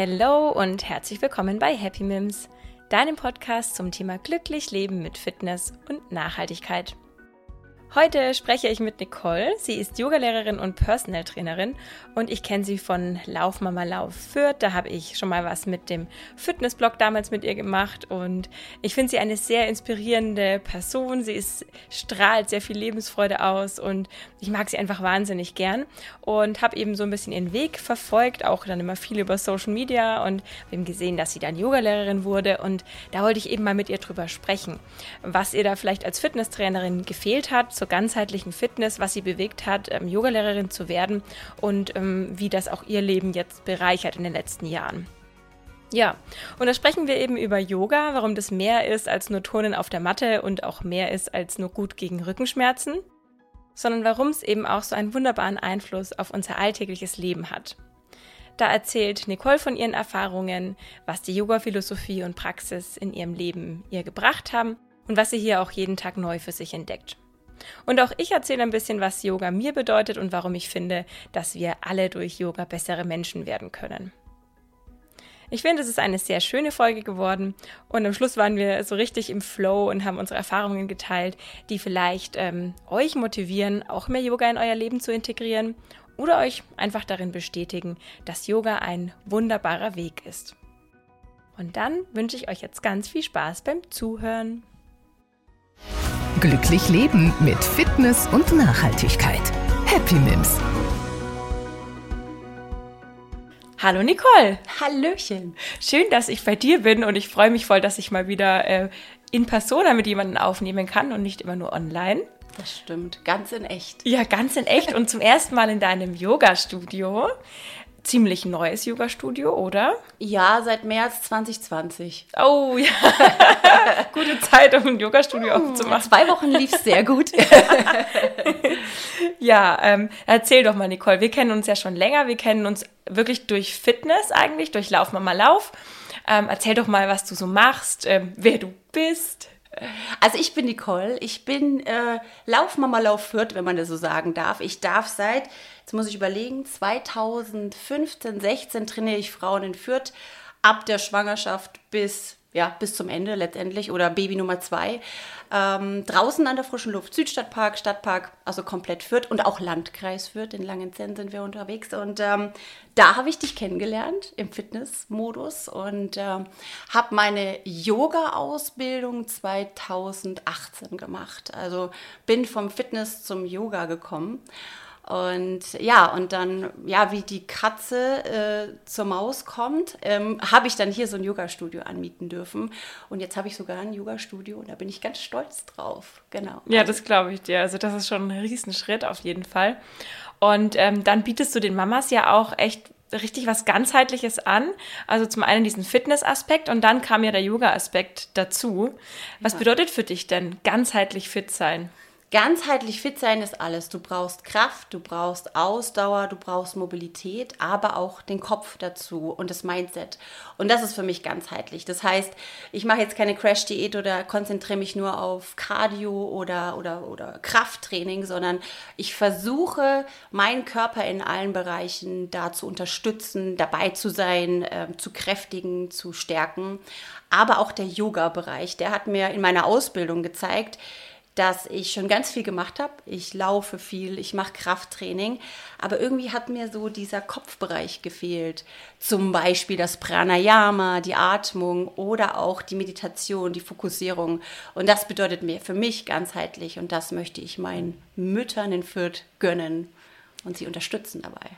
Hello und herzlich willkommen bei Happy Mims, deinem Podcast zum Thema glücklich Leben mit Fitness und Nachhaltigkeit. Heute spreche ich mit Nicole. Sie ist Yogalehrerin und Personal Trainerin und ich kenne sie von Lauf Mama Lauf Fürth. Da habe ich schon mal was mit dem Fitnessblog damals mit ihr gemacht und ich finde sie eine sehr inspirierende Person. Sie ist, strahlt sehr viel Lebensfreude aus und ich mag sie einfach wahnsinnig gern und habe eben so ein bisschen ihren Weg verfolgt, auch dann immer viel über Social Media und haben gesehen, dass sie dann Yogalehrerin wurde und da wollte ich eben mal mit ihr drüber sprechen, was ihr da vielleicht als Fitnesstrainerin gefehlt hat zur ganzheitlichen Fitness, was sie bewegt hat, ähm, Yogalehrerin zu werden und ähm, wie das auch ihr Leben jetzt bereichert in den letzten Jahren. Ja, und da sprechen wir eben über Yoga, warum das mehr ist als nur Turnen auf der Matte und auch mehr ist als nur gut gegen Rückenschmerzen, sondern warum es eben auch so einen wunderbaren Einfluss auf unser alltägliches Leben hat. Da erzählt Nicole von ihren Erfahrungen, was die Yoga-Philosophie und Praxis in ihrem Leben ihr gebracht haben und was sie hier auch jeden Tag neu für sich entdeckt. Und auch ich erzähle ein bisschen, was Yoga mir bedeutet und warum ich finde, dass wir alle durch Yoga bessere Menschen werden können. Ich finde, es ist eine sehr schöne Folge geworden und am Schluss waren wir so richtig im Flow und haben unsere Erfahrungen geteilt, die vielleicht ähm, euch motivieren, auch mehr Yoga in euer Leben zu integrieren oder euch einfach darin bestätigen, dass Yoga ein wunderbarer Weg ist. Und dann wünsche ich euch jetzt ganz viel Spaß beim Zuhören. Glücklich leben mit Fitness und Nachhaltigkeit. Happy Mims. Hallo Nicole. Hallöchen. Schön, dass ich bei dir bin und ich freue mich voll, dass ich mal wieder äh, in Persona mit jemandem aufnehmen kann und nicht immer nur online. Das stimmt, ganz in echt. Ja, ganz in echt und zum ersten Mal in deinem Yoga-Studio ziemlich neues Yoga-Studio, oder? Ja, seit März 2020. Oh ja, gute Zeit, um ein Yoga-Studio oh, aufzumachen. Zwei Wochen lief es sehr gut. ja, ähm, erzähl doch mal, Nicole. Wir kennen uns ja schon länger. Wir kennen uns wirklich durch Fitness eigentlich, durch Lauf Mama Lauf. Ähm, erzähl doch mal, was du so machst, ähm, wer du bist. Also ich bin Nicole, ich bin äh, Laufmama Lauf Fürth, wenn man das so sagen darf. Ich darf seit, jetzt muss ich überlegen, 2015, 16 trainiere ich Frauen in Fürth ab der Schwangerschaft bis ja, bis zum Ende letztendlich oder Baby Nummer zwei. Ähm, draußen an der frischen Luft, Südstadtpark, Stadtpark, also komplett Fürth und auch Landkreis Fürth. In Langenzenn sind wir unterwegs und ähm, da habe ich dich kennengelernt im Fitnessmodus und ähm, habe meine Yoga-Ausbildung 2018 gemacht. Also bin vom Fitness zum Yoga gekommen. Und ja, und dann, ja, wie die Katze äh, zur Maus kommt, ähm, habe ich dann hier so ein Yoga-Studio anmieten dürfen. Und jetzt habe ich sogar ein Yoga-Studio und da bin ich ganz stolz drauf. Genau. Ja, das glaube ich dir. Also das ist schon ein Riesenschritt auf jeden Fall. Und ähm, dann bietest du den Mamas ja auch echt richtig was ganzheitliches an. Also zum einen diesen Fitness-Aspekt und dann kam ja der Yoga-Aspekt dazu. Was ja. bedeutet für dich denn ganzheitlich fit sein? Ganzheitlich fit sein ist alles. Du brauchst Kraft, du brauchst Ausdauer, du brauchst Mobilität, aber auch den Kopf dazu und das Mindset. Und das ist für mich ganzheitlich. Das heißt, ich mache jetzt keine Crash-Diät oder konzentriere mich nur auf Cardio oder, oder, oder Krafttraining, sondern ich versuche, meinen Körper in allen Bereichen da zu unterstützen, dabei zu sein, äh, zu kräftigen, zu stärken. Aber auch der Yoga-Bereich, der hat mir in meiner Ausbildung gezeigt, dass ich schon ganz viel gemacht habe. Ich laufe viel, ich mache Krafttraining, aber irgendwie hat mir so dieser Kopfbereich gefehlt. Zum Beispiel das Pranayama, die Atmung oder auch die Meditation, die Fokussierung. Und das bedeutet mir für mich ganzheitlich und das möchte ich meinen Müttern in Fürth gönnen und sie unterstützen dabei.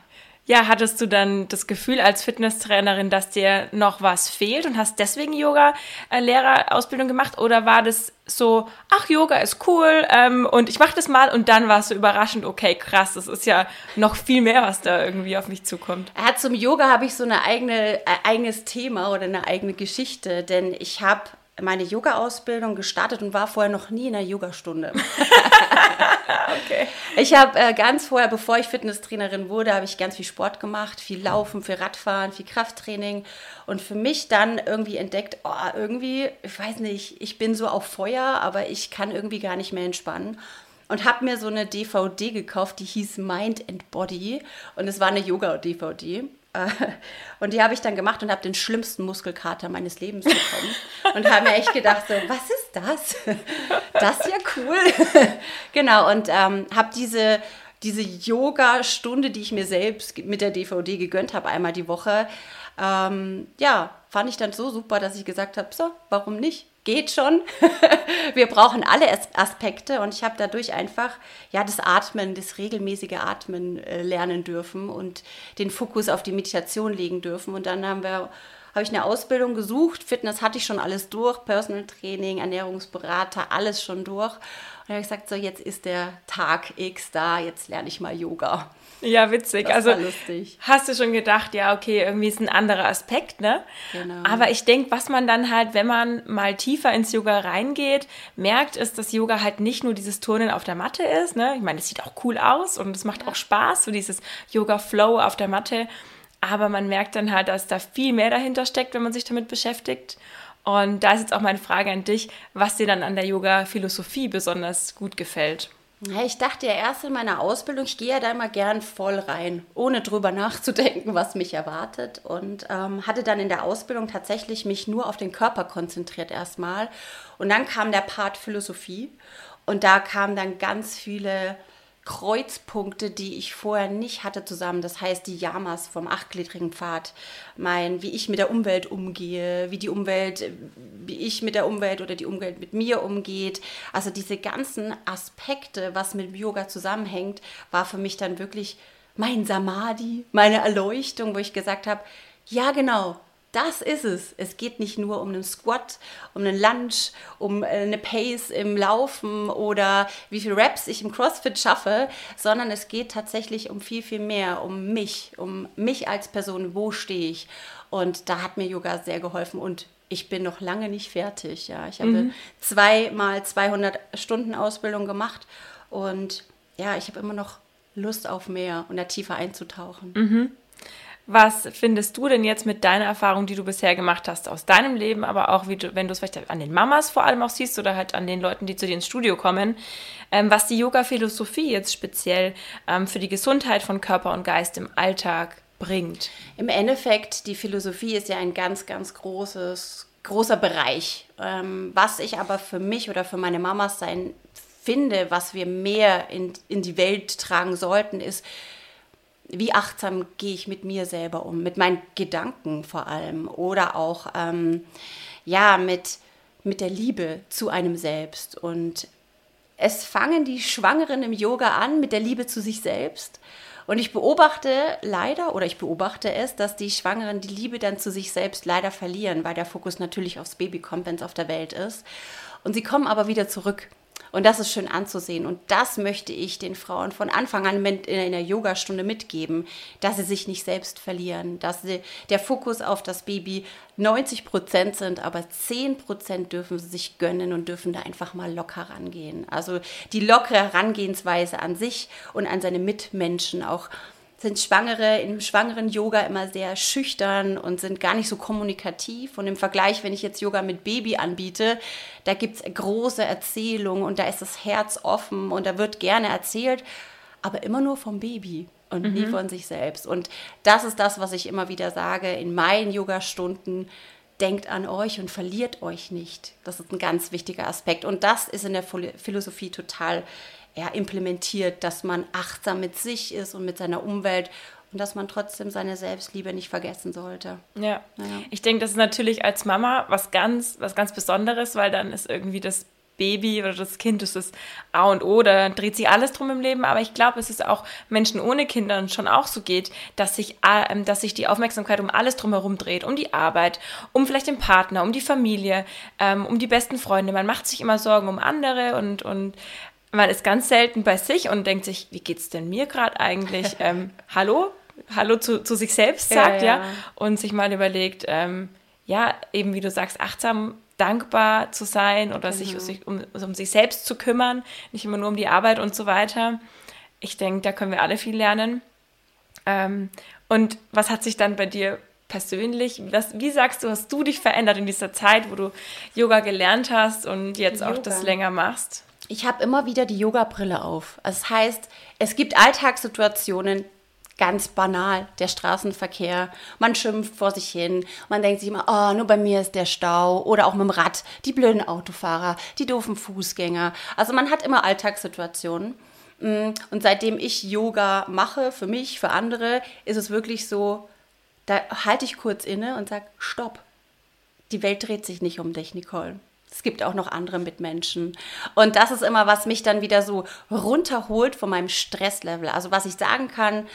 Ja, hattest du dann das Gefühl als Fitnesstrainerin, dass dir noch was fehlt und hast deswegen Yoga-Lehrerausbildung gemacht? Oder war das so, ach, Yoga ist cool ähm, und ich mache das mal und dann war es so überraschend, okay, krass, das ist ja noch viel mehr, was da irgendwie auf mich zukommt. Ja, zum Yoga habe ich so eine eigene, äh, eigenes Thema oder eine eigene Geschichte, denn ich habe meine Yoga-Ausbildung gestartet und war vorher noch nie in einer Yogastunde. okay. Ich habe äh, ganz vorher, bevor ich Fitnesstrainerin wurde, habe ich ganz viel Sport gemacht, viel Laufen, viel Radfahren, viel Krafttraining und für mich dann irgendwie entdeckt, oh, irgendwie, ich weiß nicht, ich bin so auf Feuer, aber ich kann irgendwie gar nicht mehr entspannen und habe mir so eine DVD gekauft, die hieß Mind and Body und es war eine Yoga-DVD und die habe ich dann gemacht und habe den schlimmsten Muskelkater meines Lebens bekommen. und habe mir echt gedacht, so, was ist das? Das ist ja cool. genau, und ähm, habe diese, diese Yoga-Stunde, die ich mir selbst mit der DVD gegönnt habe, einmal die Woche, ähm, ja, fand ich dann so super, dass ich gesagt habe, so, warum nicht? Geht schon. Wir brauchen alle Aspekte und ich habe dadurch einfach ja das Atmen, das regelmäßige Atmen äh, lernen dürfen und den Fokus auf die Meditation legen dürfen. Und dann haben wir habe ich eine Ausbildung gesucht. Fitness hatte ich schon alles durch, Personal Training, Ernährungsberater, alles schon durch. Und dann habe ich gesagt, so jetzt ist der Tag X da, jetzt lerne ich mal Yoga. Ja, witzig. Also hast du schon gedacht, ja, okay, irgendwie ist ein anderer Aspekt, ne? Genau. Aber ich denke, was man dann halt, wenn man mal tiefer ins Yoga reingeht, merkt, ist, dass Yoga halt nicht nur dieses Turnen auf der Matte ist, ne? Ich meine, es sieht auch cool aus und es macht ja. auch Spaß, so dieses Yoga-Flow auf der Matte. Aber man merkt dann halt, dass da viel mehr dahinter steckt, wenn man sich damit beschäftigt. Und da ist jetzt auch meine Frage an dich, was dir dann an der Yoga-Philosophie besonders gut gefällt. Ich dachte ja erst in meiner Ausbildung, ich gehe ja da immer gern voll rein, ohne drüber nachzudenken, was mich erwartet. Und ähm, hatte dann in der Ausbildung tatsächlich mich nur auf den Körper konzentriert erstmal. Und dann kam der Part Philosophie. Und da kamen dann ganz viele Kreuzpunkte, die ich vorher nicht hatte zusammen. Das heißt, die Yamas vom achtgliedrigen Pfad, mein, wie ich mit der Umwelt umgehe, wie die Umwelt, wie ich mit der Umwelt oder die Umwelt mit mir umgeht. Also diese ganzen Aspekte, was mit Yoga zusammenhängt, war für mich dann wirklich mein Samadhi, meine Erleuchtung, wo ich gesagt habe, ja genau, das ist es. Es geht nicht nur um einen Squat, um einen Lunge, um äh, eine Pace im Laufen oder wie viele Reps ich im CrossFit schaffe, sondern es geht tatsächlich um viel, viel mehr, um mich, um mich als Person, wo stehe ich. Und da hat mir Yoga sehr geholfen und ich bin noch lange nicht fertig. Ja, ich habe mhm. zweimal 200 Stunden Ausbildung gemacht und ja, ich habe immer noch Lust auf mehr und da tiefer einzutauchen. Mhm. Was findest du denn jetzt mit deiner Erfahrung, die du bisher gemacht hast, aus deinem Leben, aber auch, du, wenn du es vielleicht an den Mamas vor allem auch siehst oder halt an den Leuten, die zu dir ins Studio kommen, ähm, was die Yoga-Philosophie jetzt speziell ähm, für die Gesundheit von Körper und Geist im Alltag bringt? Im Endeffekt, die Philosophie ist ja ein ganz, ganz großes, großer Bereich. Ähm, was ich aber für mich oder für meine Mamas sein finde, was wir mehr in, in die Welt tragen sollten, ist, wie achtsam gehe ich mit mir selber um, mit meinen Gedanken vor allem oder auch ähm, ja mit, mit der Liebe zu einem selbst. Und es fangen die Schwangeren im Yoga an mit der Liebe zu sich selbst. Und ich beobachte leider, oder ich beobachte es, dass die Schwangeren die Liebe dann zu sich selbst leider verlieren, weil der Fokus natürlich aufs Baby kommt, wenn es auf der Welt ist. Und sie kommen aber wieder zurück. Und das ist schön anzusehen. Und das möchte ich den Frauen von Anfang an in der Yogastunde mitgeben, dass sie sich nicht selbst verlieren, dass sie, der Fokus auf das Baby 90 Prozent sind, aber 10 Prozent dürfen sie sich gönnen und dürfen da einfach mal locker rangehen. Also die lockere Herangehensweise an sich und an seine Mitmenschen auch sind Schwangere im schwangeren Yoga immer sehr schüchtern und sind gar nicht so kommunikativ. Und im Vergleich, wenn ich jetzt Yoga mit Baby anbiete, da gibt es große Erzählungen und da ist das Herz offen und da wird gerne erzählt, aber immer nur vom Baby und mhm. nie von sich selbst. Und das ist das, was ich immer wieder sage in meinen Yogastunden. Denkt an euch und verliert euch nicht. Das ist ein ganz wichtiger Aspekt. Und das ist in der Philosophie total ja, implementiert, dass man achtsam mit sich ist und mit seiner Umwelt und dass man trotzdem seine Selbstliebe nicht vergessen sollte. Ja, ja. ich denke, das ist natürlich als Mama was ganz, was ganz Besonderes, weil dann ist irgendwie das Baby oder das Kind das ist A und O, da dreht sich alles drum im Leben. Aber ich glaube, es ist auch Menschen ohne Kinder schon auch so geht, dass sich, äh, dass sich die Aufmerksamkeit um alles drumherum dreht, um die Arbeit, um vielleicht den Partner, um die Familie, ähm, um die besten Freunde. Man macht sich immer Sorgen um andere und, und man ist ganz selten bei sich und denkt sich, wie geht's denn mir gerade eigentlich? ähm, hallo? Hallo zu, zu sich selbst sagt, ja, ja. ja. Und sich mal überlegt, ähm, ja, eben wie du sagst, achtsam dankbar zu sein oder genau. sich, um, um sich selbst zu kümmern, nicht immer nur um die Arbeit und so weiter. Ich denke, da können wir alle viel lernen. Ähm, und was hat sich dann bei dir persönlich, was, wie sagst du, hast du dich verändert in dieser Zeit, wo du Yoga gelernt hast und jetzt Yoga. auch das länger machst? Ich habe immer wieder die Yoga-Brille auf. Das heißt, es gibt Alltagssituationen, ganz banal, der Straßenverkehr. Man schimpft vor sich hin. Man denkt sich immer, oh, nur bei mir ist der Stau. Oder auch mit dem Rad, die blöden Autofahrer, die doofen Fußgänger. Also man hat immer Alltagssituationen. Mm, und seitdem ich Yoga mache, für mich, für andere, ist es wirklich so, da halte ich kurz inne und sage, stopp. Die Welt dreht sich nicht um dich, Nicole. Es gibt auch noch andere Mitmenschen. Und das ist immer, was mich dann wieder so runterholt von meinem Stresslevel. Also was ich sagen kann,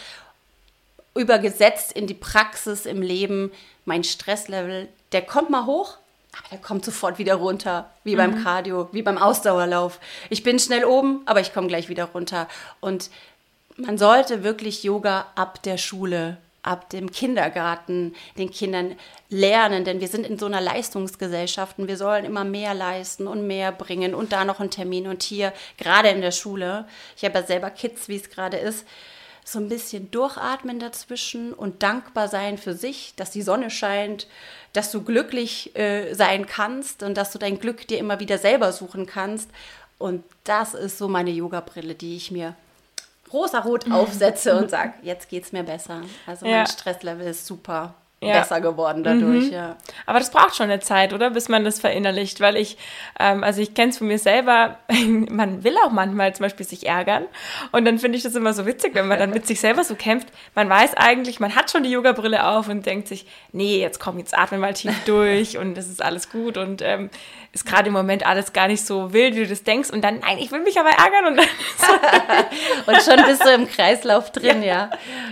übergesetzt in die Praxis im Leben, mein Stresslevel, der kommt mal hoch, aber der kommt sofort wieder runter, wie mhm. beim Cardio, wie beim Ausdauerlauf. Ich bin schnell oben, aber ich komme gleich wieder runter. Und man sollte wirklich Yoga ab der Schule, ab dem Kindergarten den Kindern lernen, denn wir sind in so einer Leistungsgesellschaft und wir sollen immer mehr leisten und mehr bringen und da noch ein Termin und hier, gerade in der Schule. Ich habe ja selber Kids, wie es gerade ist so ein bisschen durchatmen dazwischen und dankbar sein für sich, dass die Sonne scheint, dass du glücklich äh, sein kannst und dass du dein Glück dir immer wieder selber suchen kannst. Und das ist so meine Yoga-Brille, die ich mir rosa-rot aufsetze und sage, jetzt geht es mir besser. Also mein ja. Stresslevel ist super ja. besser geworden dadurch, mhm. ja. Aber das braucht schon eine Zeit, oder? Bis man das verinnerlicht, weil ich, ähm, also ich kenne es von mir selber, man will auch manchmal zum Beispiel sich ärgern und dann finde ich das immer so witzig, wenn man dann mit sich selber so kämpft. Man weiß eigentlich, man hat schon die Yoga-Brille auf und denkt sich, nee, jetzt komm, jetzt atme mal tief durch und es ist alles gut und ähm, ist gerade im Moment alles gar nicht so wild, wie du das denkst. Und dann, nein, ich will mich aber ärgern. Und, dann und schon bist du im Kreislauf drin, ja. ja.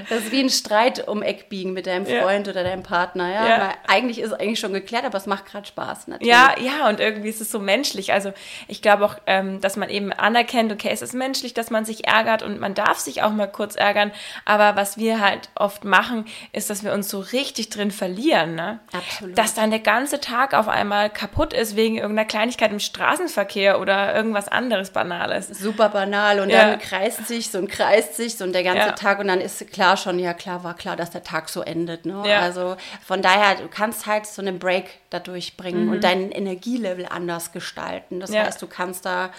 Das ist wie ein Streit um Eckbiegen mit deinem Freund ja. oder deinem Partner, ja. ja. eigentlich ist es eigentlich schon geklärt, aber es macht gerade Spaß, natürlich. Ja, ja, und irgendwie ist es so menschlich. Also ich glaube auch, ähm, dass man eben anerkennt, okay, es ist menschlich, dass man sich ärgert und man darf sich auch mal kurz ärgern. Aber was wir halt oft machen, ist, dass wir uns so richtig drin verlieren, ne? Absolut. Dass dann der ganze Tag auf einmal kaputt ist wegen irgendeiner irgendeiner Kleinigkeit im Straßenverkehr oder irgendwas anderes Banales. Super banal und ja. dann kreist sich so und kreist sich so und der ganze ja. Tag und dann ist klar schon, ja klar, war klar, dass der Tag so endet. Ne? Ja. Also von daher, du kannst halt so einen Break dadurch bringen mhm. und dein Energielevel anders gestalten. Das heißt, du kannst da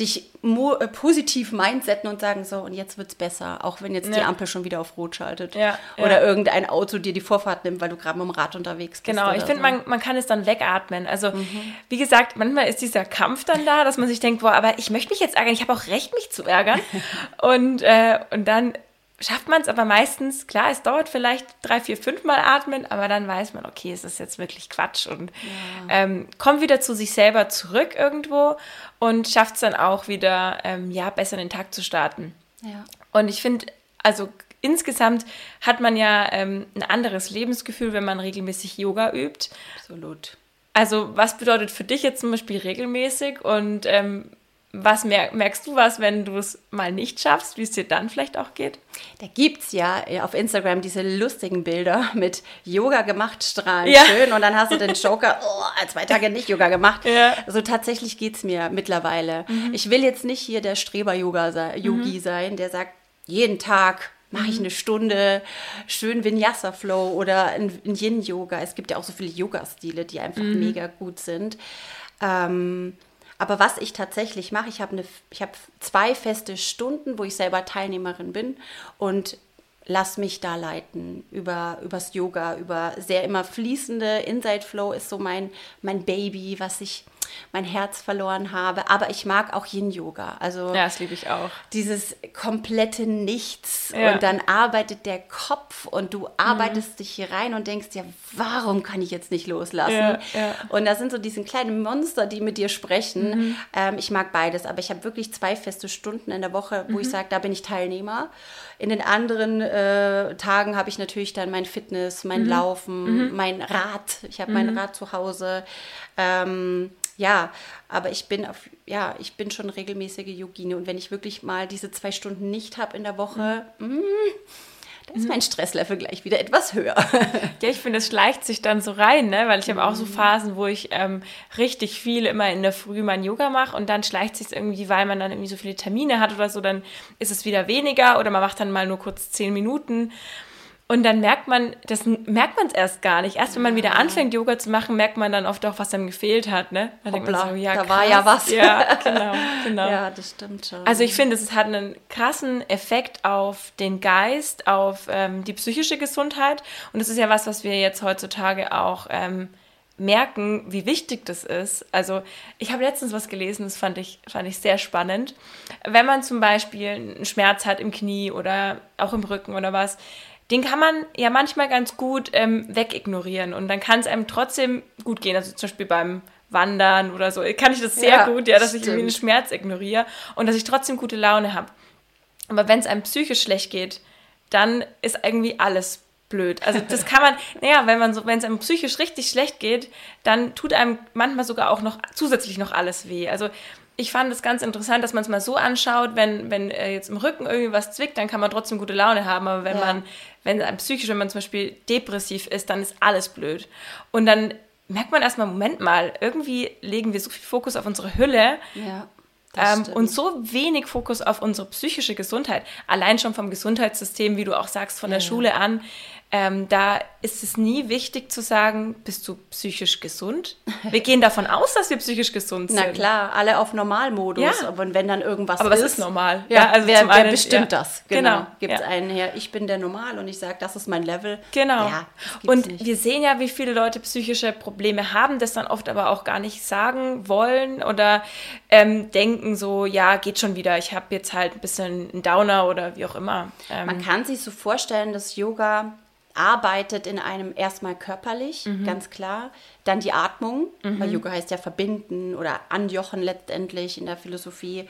dich äh, positiv mindsetten und sagen, so, und jetzt wird es besser, auch wenn jetzt ja. die Ampel schon wieder auf Rot schaltet. Ja, oder ja. irgendein Auto dir die Vorfahrt nimmt, weil du gerade mit dem Rad unterwegs bist. Genau, ich finde, so. man, man kann es dann wegatmen. Also, mhm. wie gesagt, manchmal ist dieser Kampf dann da, dass man sich denkt, boah, aber ich möchte mich jetzt ärgern, ich habe auch Recht, mich zu ärgern. und, äh, und dann schafft man es aber meistens, klar, es dauert vielleicht drei, vier, fünf Mal atmen, aber dann weiß man, okay, es ist jetzt wirklich Quatsch und ja. ähm, kommt wieder zu sich selber zurück irgendwo und schafft es dann auch wieder, ähm, ja, besser den Tag zu starten. Ja. Und ich finde, also insgesamt hat man ja ähm, ein anderes Lebensgefühl, wenn man regelmäßig Yoga übt. Absolut. Also was bedeutet für dich jetzt zum Beispiel regelmäßig und ähm, was mer merkst du was, wenn du es mal nicht schaffst, wie es dir dann vielleicht auch geht? Da gibt es ja auf Instagram diese lustigen Bilder mit Yoga gemacht, strahlen ja. schön und dann hast du den Joker, oh, zwei Tage nicht Yoga gemacht. Ja. Also tatsächlich geht es mir mittlerweile. Mhm. Ich will jetzt nicht hier der Streber-Yogi mhm. sein, der sagt, jeden Tag mache ich mhm. eine Stunde schön Vinyasa-Flow oder ein Yin-Yoga. Es gibt ja auch so viele Yoga-Stile, die einfach mhm. mega gut sind. Ähm, aber was ich tatsächlich mache, ich habe eine, zwei feste Stunden, wo ich selber Teilnehmerin bin und lass mich da leiten über übers Yoga, über sehr immer fließende Inside Flow ist so mein mein Baby, was ich mein Herz verloren habe. Aber ich mag auch Yin-Yoga. Also ja, das liebe ich auch. Dieses komplette Nichts. Ja. Und dann arbeitet der Kopf und du arbeitest mhm. dich hier rein und denkst, ja, warum kann ich jetzt nicht loslassen? Ja, ja. Und da sind so diese kleinen Monster, die mit dir sprechen. Mhm. Ähm, ich mag beides, aber ich habe wirklich zwei feste Stunden in der Woche, wo mhm. ich sage, da bin ich Teilnehmer. In den anderen äh, Tagen habe ich natürlich dann mein Fitness, mein mhm. Laufen, mhm. mein Rad. Ich habe mein mhm. Rad zu Hause. Ähm, ja, aber ich bin auf, ja, ich bin schon regelmäßige Yogine und wenn ich wirklich mal diese zwei Stunden nicht habe in der Woche, mhm. mh, da ist mein Stresslevel gleich wieder etwas höher. Ja, ich finde, es schleicht sich dann so rein, ne? weil ich habe auch so mhm. Phasen, wo ich ähm, richtig viel immer in der Früh mein Yoga mache und dann schleicht sich irgendwie, weil man dann irgendwie so viele Termine hat oder so, dann ist es wieder weniger oder man macht dann mal nur kurz zehn Minuten. Und dann merkt man, das merkt man es erst gar nicht. Erst wenn man wieder anfängt, Yoga zu machen, merkt man dann oft auch, was einem gefehlt hat. Ne? Dann Hoppla, so, ja, da krass. war ja was. Ja, genau, genau. Ja, das stimmt schon. Also ich finde, es hat einen krassen Effekt auf den Geist, auf ähm, die psychische Gesundheit. Und das ist ja was, was wir jetzt heutzutage auch ähm, merken, wie wichtig das ist. Also ich habe letztens was gelesen, das fand ich, fand ich sehr spannend. Wenn man zum Beispiel einen Schmerz hat im Knie oder auch im Rücken oder was, den kann man ja manchmal ganz gut ähm, wegignorieren und dann kann es einem trotzdem gut gehen. Also zum Beispiel beim Wandern oder so, kann ich das sehr Ja, gut, ja, dass ich irgendwie einen stimmt. Schmerz ignoriere und dass ich trotzdem gute Laune habe. Aber wenn es einem psychisch schlecht geht, dann ist irgendwie alles blöd. Also das kann man, naja, wenn man so, wenn es einem psychisch richtig schlecht geht, dann tut einem manchmal sogar auch noch zusätzlich noch alles weh. Also ich fand es ganz interessant, dass man es mal so anschaut, wenn, wenn äh, jetzt im Rücken irgendwie was zwickt, dann kann man trotzdem gute Laune haben. Aber wenn Ja. man, wenn psychisch, wenn man zum Beispiel depressiv ist, dann ist alles blöd. Und dann merkt man erstmal, Moment mal, irgendwie legen wir so viel Fokus auf unsere Hülle, ja, ähm, und so wenig Fokus auf unsere psychische Gesundheit. Allein schon vom Gesundheitssystem, wie du auch sagst, von der Schule an. Ähm, da ist es nie wichtig zu sagen, bist du psychisch gesund? Wir gehen davon aus, dass wir psychisch gesund sind. Na klar, alle auf Normalmodus. Ja. Aber wenn dann irgendwas Aber was ist, ist normal? Ja, Ja, also wer, zum wer einen- bestimmt ja. das? Genau. Genau, Gibt es einen her, ich bin der Normal und ich sage, das ist mein Level. Genau. Und nicht. wir sehen ja, wie viele Leute psychische Probleme haben, das dann oft aber auch gar nicht sagen wollen oder ähm, denken so, ja, geht schon wieder, ich habe jetzt halt ein bisschen einen Downer oder wie auch immer. Ähm, Man kann sich so vorstellen, dass Yoga arbeitet in einem erstmal körperlich, Mhm. ganz klar. Dann die Atmung, weil Yoga heißt ja verbinden oder anjochen letztendlich in der Philosophie.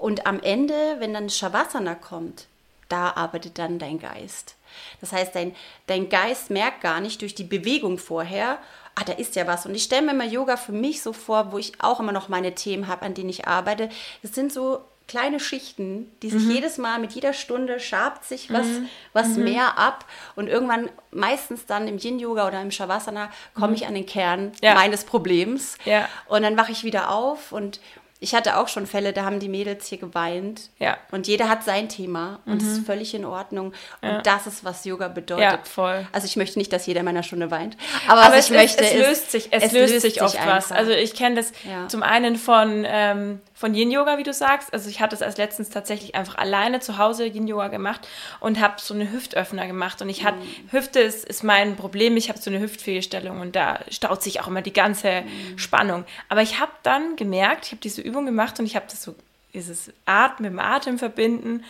Und am Ende, wenn dann Shavasana kommt, da arbeitet dann dein Geist. Das heißt, dein, dein Geist merkt gar nicht durch die Bewegung vorher, ah, da ist ja was. Und ich stelle mir mal Yoga für mich so vor, wo ich auch immer noch meine Themen habe, an denen ich arbeite. Das sind so kleine Schichten, die sich jedes Mal mit jeder Stunde schabt sich was, was mehr ab. Und irgendwann, meistens dann im Yin-Yoga oder im Shavasana, komme ich an den Kern Ja. meines Problems. Ja. Und dann wache ich wieder auf und ich hatte auch schon Fälle, da haben die Mädels hier geweint. Ja. Und jeder hat sein Thema und das ist völlig in Ordnung. Und das ist, was Yoga bedeutet. Voll. Also ich möchte nicht, dass jeder in meiner Stunde weint. Aber, Aber was es, ich möchte, ist, es ist, löst sich, es, löst sich oft was. Also ich kenne das zum einen von, ähm, von Yin Yoga, wie du sagst. Also ich hatte es als letztens tatsächlich einfach alleine zu Hause Yin Yoga gemacht und habe so eine Hüftöffner gemacht. Und ich hatte, Mhm. Hüfte ist, ist mein Problem. Ich habe so eine Hüftfehlstellung und da staut sich auch immer die ganze Mhm. Spannung. Aber ich habe dann gemerkt, ich habe diese Übung gemacht und ich habe das so, dieses Atmen mit dem Atem verbinden.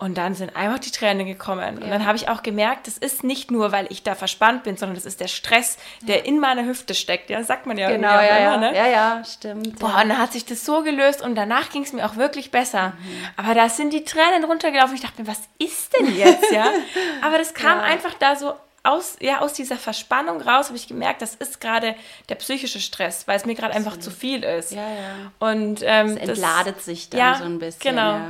Und dann sind einfach die Tränen gekommen. Und dann habe ich auch gemerkt, das ist nicht nur, weil ich da verspannt bin, sondern das ist der Stress, der in meiner Hüfte steckt. Ja, sagt man ja Genau, ja, ja. immer, ne? ja, ja, stimmt. Boah, ja. und dann hat sich das so gelöst und danach ging es mir auch wirklich besser. Mhm. Aber da sind die Tränen runtergelaufen. Ich dachte mir, was ist denn jetzt, ja? Aber das kam Ja. einfach da so aus, ja, aus dieser Verspannung raus, habe ich gemerkt, das ist gerade der psychische Stress, weil es mir gerade einfach zu viel ist. Ja, ja. Und ähm, Es entladet sich dann ja, so ein bisschen. Genau. Ja.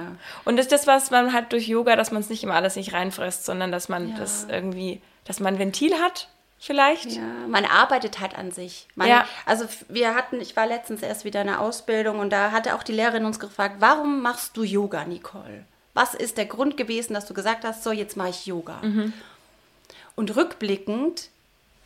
Und das ist das, was man halt durch Yoga, dass man es nicht immer alles nicht reinfrisst, sondern dass man Ja. das irgendwie, dass man ein Ventil hat, vielleicht. Ja, man arbeitet halt an sich. Man, Ja. Also wir hatten, ich war letztens erst wieder in der Ausbildung und da hatte auch die Lehrerin uns gefragt, warum machst du Yoga, Nicole? Was ist der Grund gewesen, dass du gesagt hast, so jetzt mache ich Yoga? Mhm. Und rückblickend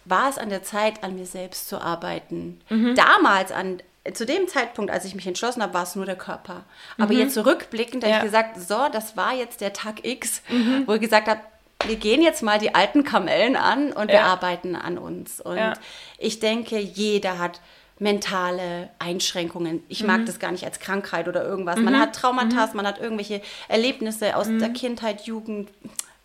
war es an der Zeit, an mir selbst zu arbeiten. Mhm. Damals an zu dem Zeitpunkt, als ich mich entschlossen habe, war es nur der Körper. Aber jetzt zurückblickend habe Mhm. Ja. Mhm. ich gesagt, so, das war jetzt der Tag X, wo ich gesagt habe, wir gehen jetzt mal die alten Kamellen an und wir Ja. arbeiten an uns. Und Ja. ich denke, jeder hat mentale Einschränkungen. Ich Mhm. mag das gar nicht als Krankheit oder irgendwas. Man hat Traumata, man hat irgendwelche Erlebnisse aus Mhm. der Kindheit, Jugend,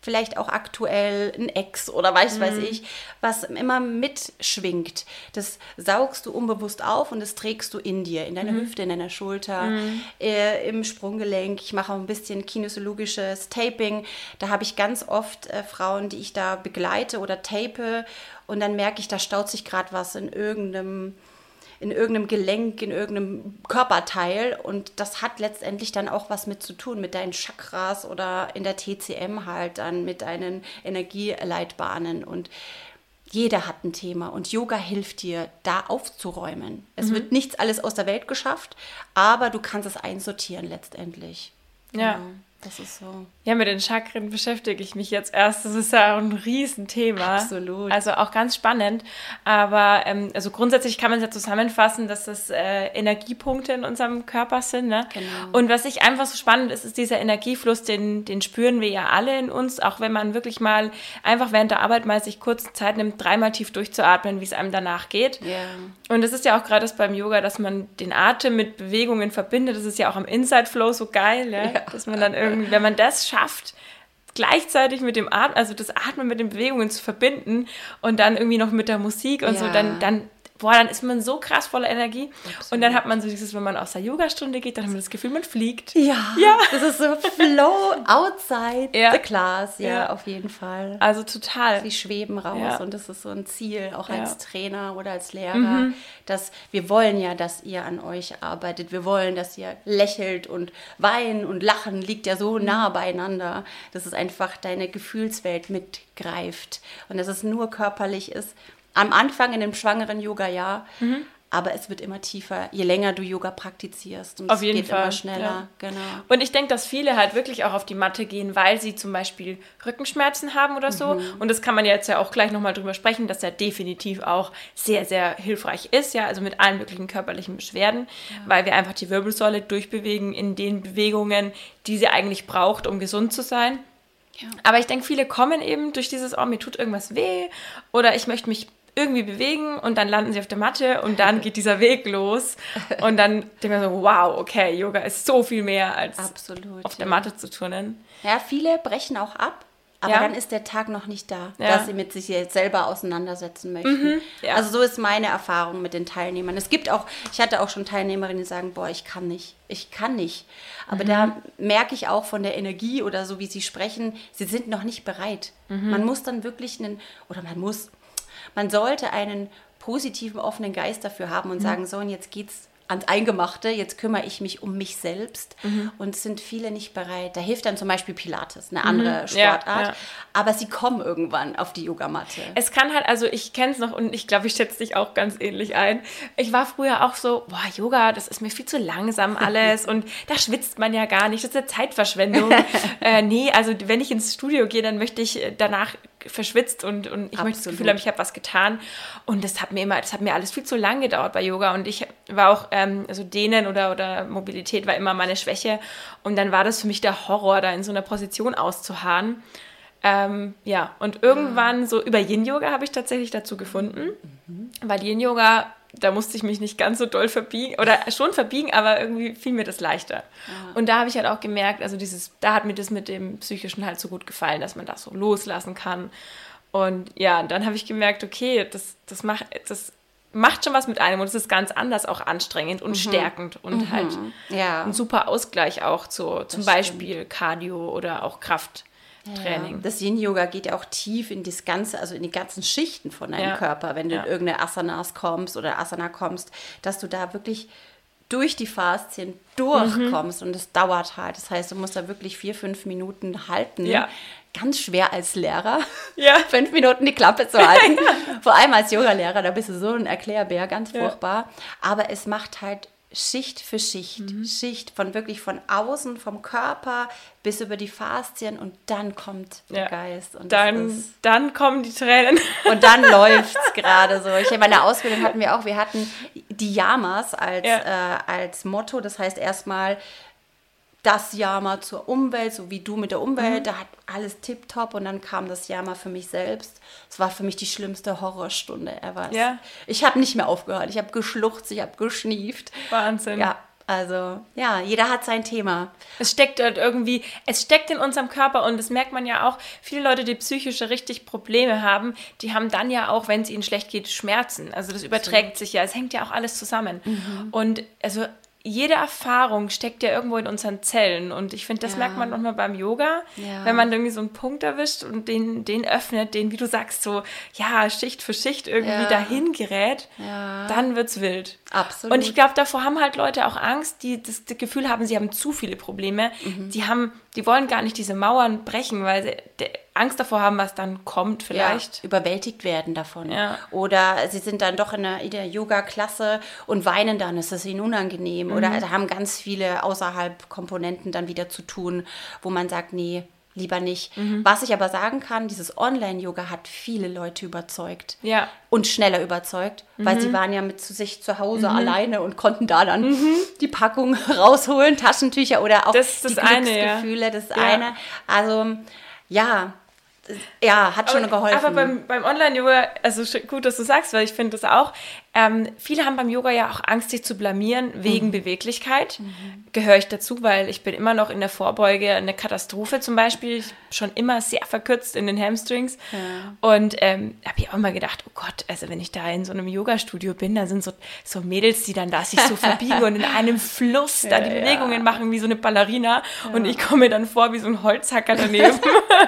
vielleicht auch aktuell ein Ex oder weiß weiß Mhm. ich, was immer mitschwingt. Das saugst du unbewusst auf und das trägst du in dir, in Mhm. deiner Hüfte, in deiner Schulter, äh, im Sprunggelenk. Ich mache auch ein bisschen kinesiologisches Taping. Da habe ich ganz oft äh, Frauen, die ich da begleite oder tape und dann merke ich, da staut sich gerade was in irgendeinem in irgendeinem Gelenk, in irgendeinem Körperteil. Und das hat letztendlich dann auch was mit zu tun, mit deinen Chakras oder in der TCM halt dann mit deinen Energieleitbahnen. Und jeder hat ein Thema und Yoga hilft dir, da aufzuräumen. Es wird nichts alles aus der Welt geschafft, aber du kannst es einsortieren letztendlich. Ja. Genau. Das ist so. Ja, mit den Chakren beschäftige ich mich jetzt erst. Das ist ja ein Riesenthema. Absolut. Also auch ganz spannend. Aber ähm, also grundsätzlich kann man es ja zusammenfassen, dass das äh, Energiepunkte in unserem Körper sind. Ne? Genau. Und was ich einfach so spannend ist, ist dieser Energiefluss, den, den spüren wir ja alle in uns, auch wenn man wirklich mal einfach während der Arbeit mal sich kurz Zeit nimmt, dreimal tief durchzuatmen, wie es einem danach geht. Ja. Und es ist ja auch gerade das beim Yoga, dass man den Atem mit Bewegungen verbindet. Das ist ja auch am Inside Flow so geil, ja? Ja. dass man dann irgendwie, wenn man das schafft, gleichzeitig mit dem Atmen, also das Atmen mit den Bewegungen zu verbinden und dann irgendwie noch mit der Musik und so, Ja. dann, dann, boah, dann ist man so krass voller Energie. Absolut. Und dann hat man so dieses, wenn man aus der Yogastunde geht, dann hat man das Gefühl, man fliegt. Ja, Ja. das ist so Flow outside Ja. the class. Ja, Ja. auf jeden Fall. Also total. Sie schweben raus Ja. und das ist so ein Ziel, auch. Mhm. als Trainer oder als Lehrer, dass wir wollen ja, dass ihr an euch arbeitet. Wir wollen, dass ihr lächelt und weinen und lachen liegt ja Mhm. so nah beieinander, dass es einfach deine Gefühlswelt mitgreift und dass es nur körperlich ist. Am Anfang in dem schwangeren Yoga-Jahr, Mhm. aber es wird immer tiefer, je länger du Yoga praktizierst und Auf es jeden geht Fall, immer schneller. ja. Genau. Und ich denke, dass viele halt wirklich auch auf die Matte gehen, weil sie zum Beispiel Rückenschmerzen haben oder so. Mhm. Und das kann man ja jetzt ja auch gleich nochmal drüber sprechen, dass er definitiv auch sehr, sehr hilfreich ist, ja, also mit allen möglichen körperlichen Beschwerden, weil wir einfach die Wirbelsäule durchbewegen in den Bewegungen, die sie eigentlich braucht, um gesund zu sein. Ja. Aber ich denke, viele kommen eben durch dieses, oh, mir tut irgendwas weh oder ich möchte mich irgendwie bewegen und dann landen sie auf der Matte und dann geht dieser Weg los und dann denke ich mir so, wow, okay, Yoga ist so viel mehr als Absolut. auf der. Matte zu turnen. Ja, viele brechen auch ab, aber Ja. dann ist der Tag noch nicht da, Ja. dass sie mit sich jetzt selber auseinandersetzen möchten. ja. Also so ist meine Erfahrung mit den Teilnehmern. Es gibt auch, ich hatte auch schon Teilnehmerinnen, die sagen, boah, ich kann nicht, ich kann nicht. Aber da merke ich auch von der Energie oder so, wie sie sprechen, sie sind noch nicht bereit. Man muss dann wirklich einen, oder man muss, man sollte einen positiven, offenen Geist dafür haben und sagen, so, und jetzt geht's ans Eingemachte, jetzt kümmere ich mich um mich selbst. Und es sind viele nicht bereit. Da hilft dann zum Beispiel Pilates, eine andere Ja, Sportart. ja. Aber sie kommen irgendwann auf die Yogamatte. Es kann halt, also ich kenne es noch und ich glaube, ich schätze dich auch ganz ähnlich ein. Ich war früher auch so, boah, Yoga, das ist mir viel zu langsam alles und da schwitzt man ja gar nicht, das ist ja Zeitverschwendung. äh, nee, also wenn ich ins Studio gehe, dann möchte ich danach verschwitzt und, und ich möchte das Absolut. Gefühl haben, ich habe was getan. Und das hat mir immer, das hat mir alles viel zu lang gedauert bei Yoga. Und ich war auch, ähm, also Dehnen oder, oder Mobilität war immer meine Schwäche. Und dann war das für mich der Horror, da in so einer Position auszuharren. Ähm, ja, und irgendwann so über Yin-Yoga habe ich tatsächlich dazu gefunden, weil Yin-Yoga, da musste ich mich nicht ganz so doll verbiegen oder schon verbiegen, aber irgendwie fiel mir das leichter. Und da habe ich halt auch gemerkt, also dieses, da hat mir das mit dem Psychischen halt so gut gefallen, dass man das so loslassen kann. Und ja, dann habe ich gemerkt, okay, das, das macht, das macht schon was mit einem und es ist ganz anders auch anstrengend und stärkend und halt Ja. ein super Ausgleich auch zu zum Beispiel Cardio oder auch Krafttraining. Ja. Das Yin-Yoga geht ja auch tief in das Ganze, also in die ganzen Schichten von deinem Ja. Körper, wenn du Ja. in irgendeine Asanas kommst oder Asana kommst, dass du da wirklich durch die Faszien durchkommst und es dauert halt. Das heißt, du musst da wirklich vier, fünf Minuten halten. Ja. Ganz schwer als Lehrer, Ja. fünf Minuten die Klappe zu halten. Vor allem als Yogalehrer, da bist du so ein Erklärbär, ganz furchtbar. Aber es macht halt Schicht für Schicht, Mhm. Schicht von wirklich von außen, vom Körper bis über die Faszien und dann kommt der Ja. Geist. Und, Dann, ist, dann kommen die Tränen. und dann läuft es gerade so. Ich, in meiner Ausbildung hatten wir auch, wir hatten die Yamas als, Ja. äh, als Motto. Das heißt erstmal das Yama zur Umwelt, so wie du mit der Umwelt, Mhm. da hat alles tipptopp und dann kam das Yama für mich selbst. Es war für mich die schlimmste Horrorstunde ever. Ja. Ich habe nicht mehr aufgehört. Ich habe geschluchzt, ich habe geschnieft. Wahnsinn. Ja, also ja, jeder hat sein Thema. Es steckt halt irgendwie, es steckt in unserem Körper und das merkt man ja auch. Viele Leute, die psychische richtig Probleme haben, die haben dann ja auch, wenn es ihnen schlecht geht, Schmerzen. Also das überträgt sich ja. Es hängt ja auch alles zusammen. Mhm. Und also jede Erfahrung steckt ja irgendwo in unseren Zellen. Und ich finde, das Ja. merkt man nochmal beim Yoga, Ja. wenn man irgendwie so einen Punkt erwischt und den, den öffnet, den, wie du sagst, so, ja, Schicht für Schicht irgendwie Ja. dahin gerät, dann wird's wild. Absolut. Und ich glaube, davor haben halt Leute auch Angst, die das, das Gefühl haben, sie haben zu viele Probleme. Mhm. Die haben, die wollen gar nicht diese Mauern brechen, weil sie, de, Angst davor haben, was dann kommt vielleicht. Ja, überwältigt werden davon. Ja. Oder sie sind dann doch in der, der Yoga-Klasse und weinen dann, ist es ihnen unangenehm. Mhm. Oder haben ganz viele außerhalb Komponenten dann wieder zu tun, wo man sagt, nee, lieber nicht. Mhm. Was ich aber sagen kann, dieses Online-Yoga hat viele Leute überzeugt. Ja. Und schneller überzeugt, weil Mhm. sie waren ja mit zu sich zu Hause alleine und konnten da dann die Packung rausholen, Taschentücher oder auch Mhm. Das ist das die eine, ja. Glücksgefühle, das Ja. eine. Also ja, ja, hat schon geholfen. Aber beim, beim Online-Yoga, also gut, dass du sagst, weil ich finde das auch, ähm, viele haben beim Yoga ja auch Angst, sich zu blamieren wegen Mhm. Beweglichkeit. Gehöre ich dazu, weil ich bin immer noch in der Vorbeuge, eine Katastrophe zum Beispiel, ich schon immer sehr verkürzt in den Hamstrings. Und ähm, habe ich auch mal gedacht, oh Gott, also wenn ich da in so einem Yoga-Studio bin, da sind so, so Mädels, die dann da sich so verbiegen und in einem Fluss da die Bewegungen machen wie so eine Ballerina und ich komme mir dann vor wie so ein Holzhacker daneben.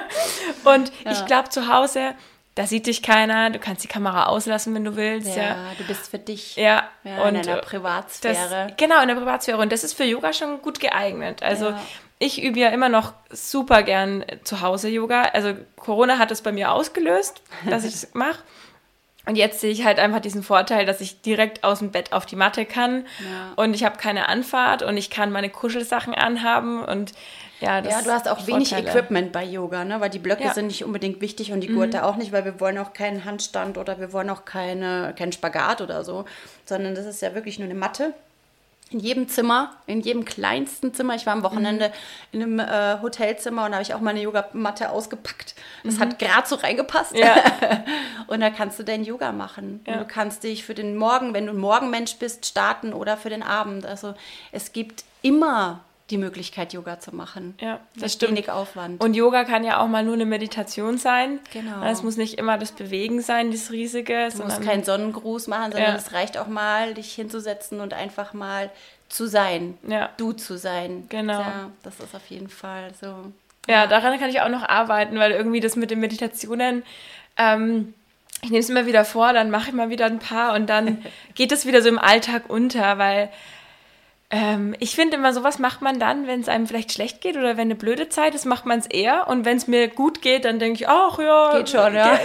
und ich glaube zu Hause, da sieht dich keiner, du kannst die Kamera auslassen, wenn du willst. ja, Ja, du bist für dich ja. ja, und in einer äh, Privatsphäre. das, genau, in der Privatsphäre. Und das ist für Yoga schon gut geeignet. Also Ja. ich übe ja immer noch super gern zu Hause Yoga. Also Corona hat es bei mir ausgelöst, dass ich es mache. Und jetzt sehe ich halt einfach diesen Vorteil, dass ich direkt aus dem Bett auf die Matte kann. Und ich habe keine Anfahrt und ich kann meine Kuschelsachen anhaben. Und ja, das Ja, du hast auch wenig Vorteile. Equipment bei Yoga, ne? weil die Blöcke Ja. Mhm. sind nicht unbedingt wichtig und die Gurte auch nicht, weil wir wollen auch keinen Handstand oder wir wollen auch keine, keinen Spagat oder so, sondern das ist ja wirklich nur eine Matte. In jedem Zimmer, in jedem kleinsten Zimmer. Ich war am Wochenende Mhm. in einem äh, Hotelzimmer und da habe ich auch meine Yogamatte ausgepackt. Das hat gerade so reingepasst. Mhm. Ja. und da kannst du dein Yoga machen. Ja. Und du kannst dich für den Morgen, wenn du ein Morgenmensch bist, starten oder für den Abend. Also es gibt immer die Möglichkeit, Yoga zu machen. Ja, das stimmt. wenig Aufwand. Und Yoga kann ja auch mal nur eine Meditation sein. Genau. Es muss nicht immer das Bewegen sein, das Riesige. Du musst keinen Sonnengruß machen, sondern Ja. es reicht auch mal, dich hinzusetzen und einfach mal zu sein. Ja. Du zu sein. Genau. Ja, das ist auf jeden Fall so. Ja, daran kann ich auch noch arbeiten, weil irgendwie das mit den Meditationen, ähm, ich nehme es immer wieder vor, dann mache ich mal wieder ein paar und dann geht es wieder so im Alltag unter, weil ähm, ich finde immer, sowas macht man dann, wenn es einem vielleicht schlecht geht oder wenn eine blöde Zeit ist, macht man es eher. Und wenn es mir gut geht, dann denke ich, ach ja. Geht schon, ja. ja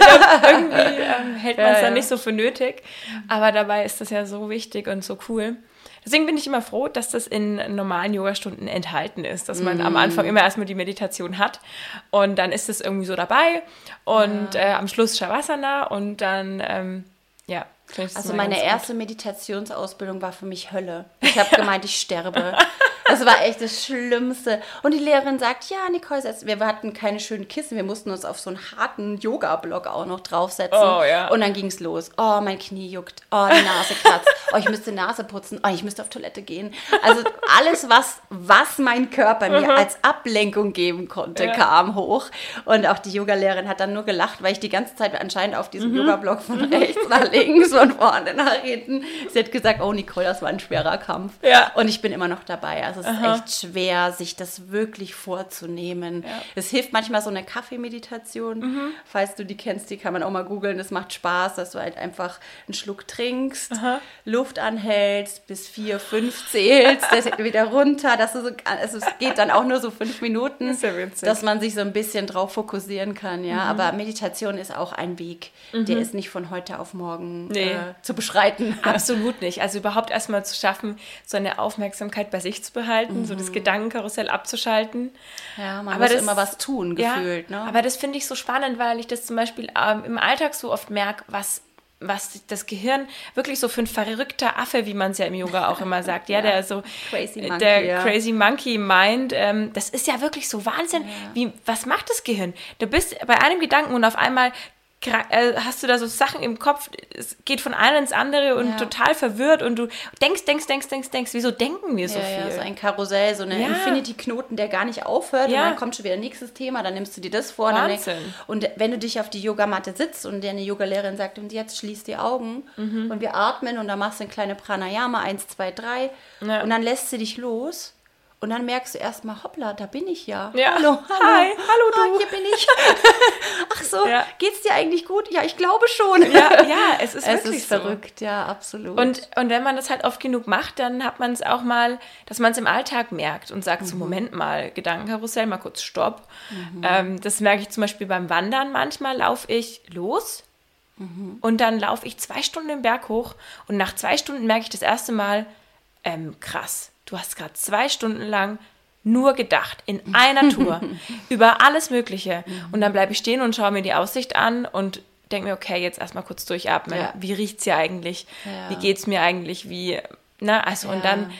irgendwie ähm, hält man es Ja, dann ja. nicht so für nötig. Aber dabei ist das ja so wichtig und so cool. Deswegen bin ich immer froh, dass das in normalen Yogastunden enthalten ist, dass man am Anfang Mm. immer erstmal die Meditation hat und dann ist es irgendwie so dabei und äh, am Schluss Shavasana und dann, ähm, ja. Also meine erste Meditationsausbildung war für mich Hölle. Ich habe gemeint, ich sterbe. Das war echt das Schlimmste. Und die Lehrerin sagt, ja, Nicole, wir hatten keine schönen Kissen, wir mussten uns auf so einen harten Yoga-Block auch noch draufsetzen. Oh, ja. Und dann ging es los. Oh, mein Knie juckt. Oh, die Nase kratzt. Oh, ich müsste Nase putzen. Oh, ich müsste auf Toilette gehen. Also alles, was, was mein Körper mir als Ablenkung geben konnte, Ja. kam hoch. Und auch die Yogalehrerin hat dann nur gelacht, weil ich die ganze Zeit anscheinend auf Mhm. diesem Yoga-Block von rechts nach links, von vorne nach hinten. Sie hat gesagt, oh Nicole, das war ein schwerer Kampf. Ja. Und ich bin immer noch dabei. Also es ist echt schwer, sich das wirklich vorzunehmen. Es hilft manchmal so eine Kaffeemeditation. Mhm. Falls du die kennst, die kann man auch mal googeln. Das macht Spaß, dass du halt einfach einen Schluck trinkst, Luft anhältst, bis vier, fünf zählst, das wieder runter. Dass du so, also es geht dann auch nur so fünf Minuten, ja dass man sich so ein bisschen drauf fokussieren kann. Ja, aber Meditation ist auch ein Weg. Der ist nicht von heute auf morgen Nee. äh, zu beschreiten. Absolut nicht. Also überhaupt erstmal zu schaffen, so eine Aufmerksamkeit bei sich zu behalten, so das Gedankenkarussell abzuschalten. Ja, man Aber muss das- immer was tun, gefühlt. Ja, ne? aber das finde ich so spannend, weil ich das zum Beispiel ähm, im Alltag so oft merke, was was das Gehirn wirklich so für ein verrückter Affe, wie man es ja im Yoga auch immer sagt, ja, der so Crazy Monkey, der ja. Crazy Monkey Mind, ähm, das ist ja wirklich so Wahnsinn. Wie was macht das Gehirn? Du bist bei einem Gedanken und auf einmal äh, hast du da so Sachen im Kopf, es geht von einem ins andere und Ja. total verwirrt und du denkst, denkst, denkst, denkst, denkst, wieso denken wir so ja, viel? ja, so ein Karussell, so eine Ja. Infinity-Knoten, der gar nicht aufhört und Ja. dann kommt schon wieder nächstes Thema, dann nimmst du dir das vor. dann- Wahnsinn. Und wenn du dich auf die Yogamatte sitzt und deine Yogalehrerin sagt, und jetzt schließ die Augen Mhm. und wir atmen und dann machst du eine kleine Pranayama, eins, zwei, drei und dann lässt sie dich los Und dann merkst du erstmal, hoppla, da bin ich ja. Ja. Hallo, hallo. Hi, hallo du. Ah, hier bin ich. Ach so, Ja. geht's dir eigentlich gut? Ja, ich glaube schon. Ja, ja, es ist es wirklich ist so. verrückt, ja, absolut. Und, und wenn man das halt oft genug macht, dann hat man es auch mal, dass man es im Alltag merkt und sagt, so Mhm. Moment mal, Gedankenkarussell, mal kurz Stopp. Ähm, das merke ich zum Beispiel beim Wandern. Manchmal laufe ich los Mhm. und dann laufe ich zwei Stunden den Berg hoch und nach zwei Stunden merke ich das erste Mal, ähm, krass, du hast gerade zwei Stunden lang nur gedacht, in einer Tour, über alles Mögliche. Und dann bleibe ich stehen und schaue mir die Aussicht an und denke mir, okay, jetzt erstmal kurz durchatmen. Ja. Wie riecht es hier eigentlich? Ja. Wie geht es mir eigentlich? Wie, na, also Ja. und dann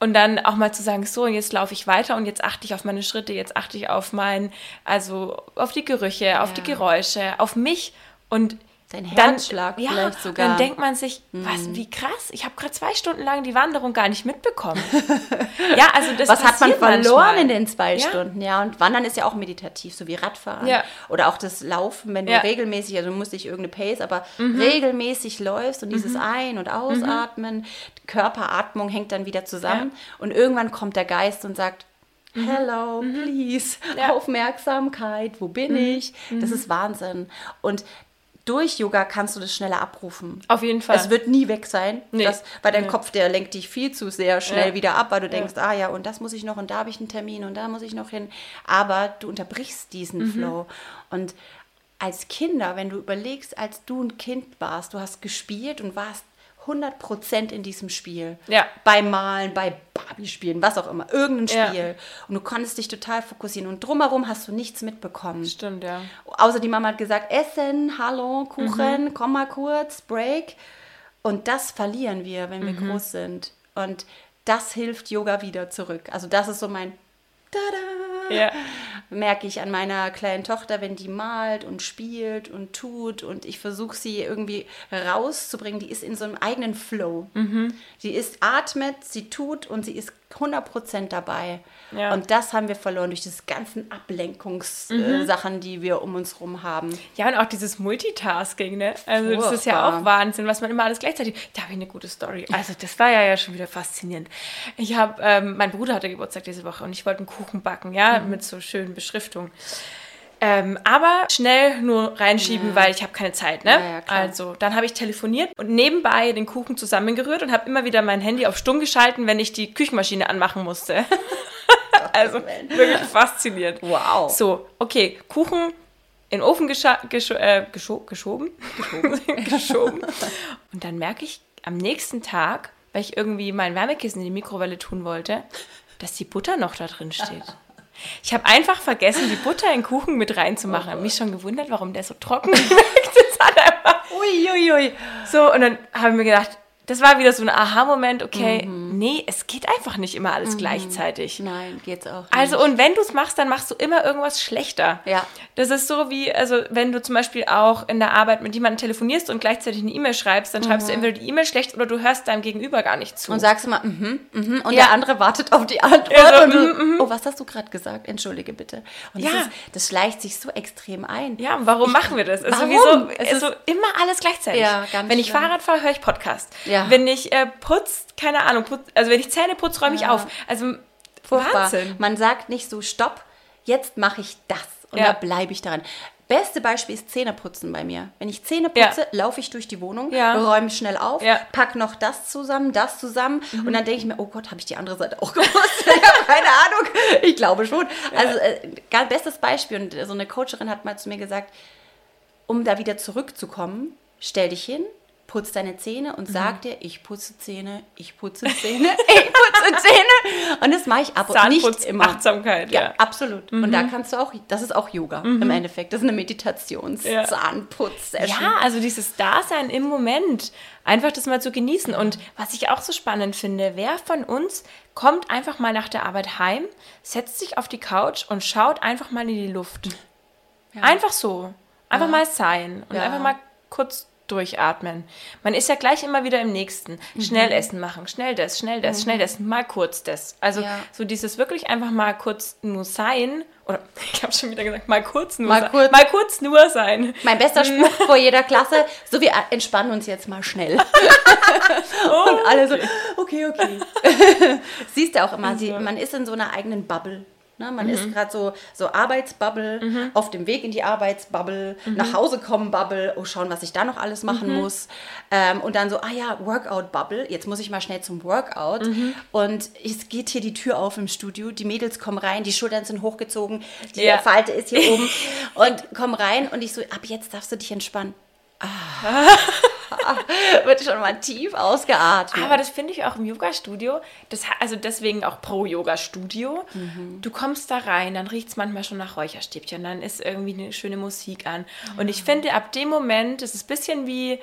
und dann auch mal zu sagen, so, und jetzt laufe ich weiter und jetzt achte ich auf meine Schritte, jetzt achte ich auf mein, also auf die Gerüche, auf die. Geräusche, auf mich und Dein dann, Herzschlag ja, vielleicht sogar. Mhm. Dann denkt man sich, was, wie krass, ich habe gerade zwei Stunden lang die Wanderung gar nicht mitbekommen. ja, also das Was hat man verloren manchmal. in den zwei Ja. Stunden? Ja, und Wandern ist ja auch meditativ, so wie Radfahren. Ja. Oder auch das Laufen, wenn du Ja. Mhm. regelmäßig, also du musst nicht irgendeine Pace, aber regelmäßig läufst und dieses Ein- und Ausatmen, Körperatmung hängt dann wieder zusammen. Und irgendwann kommt der Geist und sagt, Hello, please, Mhm. Ja. Mhm. Aufmerksamkeit, wo bin ich? Das ist Wahnsinn. Und durch Yoga kannst du das schneller abrufen. Auf jeden Fall. Es wird nie weg sein, Nee. das, weil dein Nee. Kopf, der lenkt dich viel zu sehr schnell Ja. wieder ab, weil du denkst, ah ja, und das muss ich noch und da habe ich einen Termin und da muss ich noch hin. Aber du unterbrichst diesen Mhm. Flow. Und als Kinder, wenn du überlegst, als du ein Kind warst, du hast gespielt und warst 100% in diesem Spiel. Ja. Beim Malen, bei Barbie-Spielen, was auch immer, irgendein Ja. Spiel. Und du konntest dich total fokussieren und drumherum hast du nichts mitbekommen. Stimmt, ja. Außer die Mama hat gesagt, Essen, hallo, Mhm. Kuchen, komm mal kurz, Break. Und das verlieren wir, wenn wir Mhm. groß sind. Und das hilft Yoga wieder zurück. Also das ist so mein Tada! Ja. Merke ich an meiner kleinen Tochter, wenn die malt und spielt und tut und ich versuche sie irgendwie rauszubringen, die ist in so einem eigenen Flow. Mhm. Sie ist atmet, sie tut und sie ist 100% dabei. Ja. Und das haben wir verloren durch diese ganzen Ablenkungssachen, die wir um uns rum haben. Ja, und auch dieses Multitasking, ne? Also das ist ja Furchtbar. auch Wahnsinn, was man immer alles gleichzeitig. Da habe ich eine gute Story. Also das war ja, ja schon wieder faszinierend. Ich habe, ähm, mein Bruder hatte Geburtstag diese Woche und ich wollte einen Kuchen backen, ja, Mhm. mit so schönen Beschriftungen. Ähm, aber schnell nur reinschieben, weil ich habe keine Zeit, ne? Ja, ja, also dann habe ich telefoniert und nebenbei den Kuchen zusammengerührt und habe immer wieder mein Handy auf stumm geschalten, wenn ich die Küchenmaschine anmachen musste. also wirklich faszinierend. Wow. So, okay, Kuchen in den Ofen gescho äh, gescho geschoben. Geschoben. geschoben. Und dann merke ich am nächsten Tag, weil ich irgendwie mein Wärmekissen in die Mikrowelle tun wollte, dass die Butter noch da drin steht. Ich habe einfach vergessen, die Butter in den Kuchen mit reinzumachen. habe mich schon gewundert, warum der so trocken schmeckt. Das hat einfach Uiuiui. so, und dann habe ich mir gedacht, das war wieder so ein Aha-Moment, okay, nee, es geht einfach nicht immer alles gleichzeitig. Nein, geht's auch. Also, nicht. und wenn du es machst, dann machst du immer irgendwas schlechter. Ja. Das ist so wie, also, wenn du zum Beispiel auch in der Arbeit mit jemandem telefonierst und gleichzeitig eine E-Mail schreibst, dann schreibst du entweder die E-Mail schlecht oder du hörst deinem Gegenüber gar nicht zu. und sagst immer, mhm, mhm, und Ja. der andere wartet auf die Antwort. Ja, so, und du, mhm, oh, was hast du gerade gesagt? Entschuldige bitte. Und das, Ja. ist, das schleicht sich so extrem ein. ja, und warum machen wir das? Also, Warum? wieso? Es ist so immer alles gleichzeitig. Ja, ganz wenn ich schlimm. Fahrrad fahre, höre ich Podcast. Ja. Wenn ich äh, putz, keine Ahnung, putz, also wenn ich Zähne putze, räume ich Ja. auf. Also, Furchtbar. Wahnsinn. Man sagt nicht so, stopp, jetzt mache ich das. Und Ja. da bleibe ich daran. Beste Beispiel ist Zähneputzen bei mir. Wenn ich Zähne Ja. putze, laufe ich durch die Wohnung, Ja. räume schnell auf, Ja. pack noch das zusammen, das zusammen Mhm. und dann denke ich mir, oh Gott, habe ich die andere Seite auch gewusst? ich habe keine Ahnung. Ich glaube schon. Also äh, bestes Beispiel und so eine Coacherin hat mal zu mir gesagt, um da wieder zurückzukommen, stell dich hin, putz deine Zähne und sag dir, ich putze Zähne, ich putze Zähne, ich putze Zähne. Und das mache ich ab und nicht immer. Achtsamkeit, Ja, ja. Mhm. absolut. Und da kannst du auch, das ist auch Yoga im Endeffekt. Das ist eine Meditations-, Ja. Ja, also dieses Dasein im Moment, einfach das mal zu genießen. Und was ich auch so spannend finde, wer von uns kommt einfach mal nach der Arbeit heim, setzt sich auf die Couch und schaut einfach mal in die Luft. Einfach so. Einfach mal sein und Ja. einfach mal kurz durchatmen. Man ist ja gleich immer wieder im nächsten. Schnell essen machen, schnell das, schnell das, schnell das, mal kurz das. Also Ja. so dieses wirklich einfach mal kurz nur sein. Oder ich habe schon wieder gesagt, mal kurz nur Mal sein. kurz. Mal kurz nur sein. Mein bester Spruch vor jeder Klasse, so wir entspannen uns jetzt mal schnell. Und alle so, okay, okay. Siehst du auch immer, sie, man ist in so einer eigenen Bubble. Ne? Man ist gerade so, so Arbeitsbubble, auf dem Weg in die Arbeitsbubble, nach Hause kommen Bubble, oh schauen, was ich da noch alles machen muss. Ähm, und dann so, ah ja, Workout-Bubble, jetzt muss ich mal schnell zum Workout. Und es geht hier die Tür auf im Studio, die Mädels kommen rein, die Schultern sind hochgezogen, die Ja. Falte ist hier oben und kommen rein und ich so, ab jetzt darfst du dich entspannen. Ah. Wird schon mal tief ausgeatmet. Aber das finde ich auch im Yoga-Studio, das, also deswegen auch pro Yoga-Studio. Du kommst da rein, dann riecht es manchmal schon nach Räucherstäbchen, dann ist irgendwie eine schöne Musik an. Und ich finde, ab dem Moment, das ist ein bisschen wie,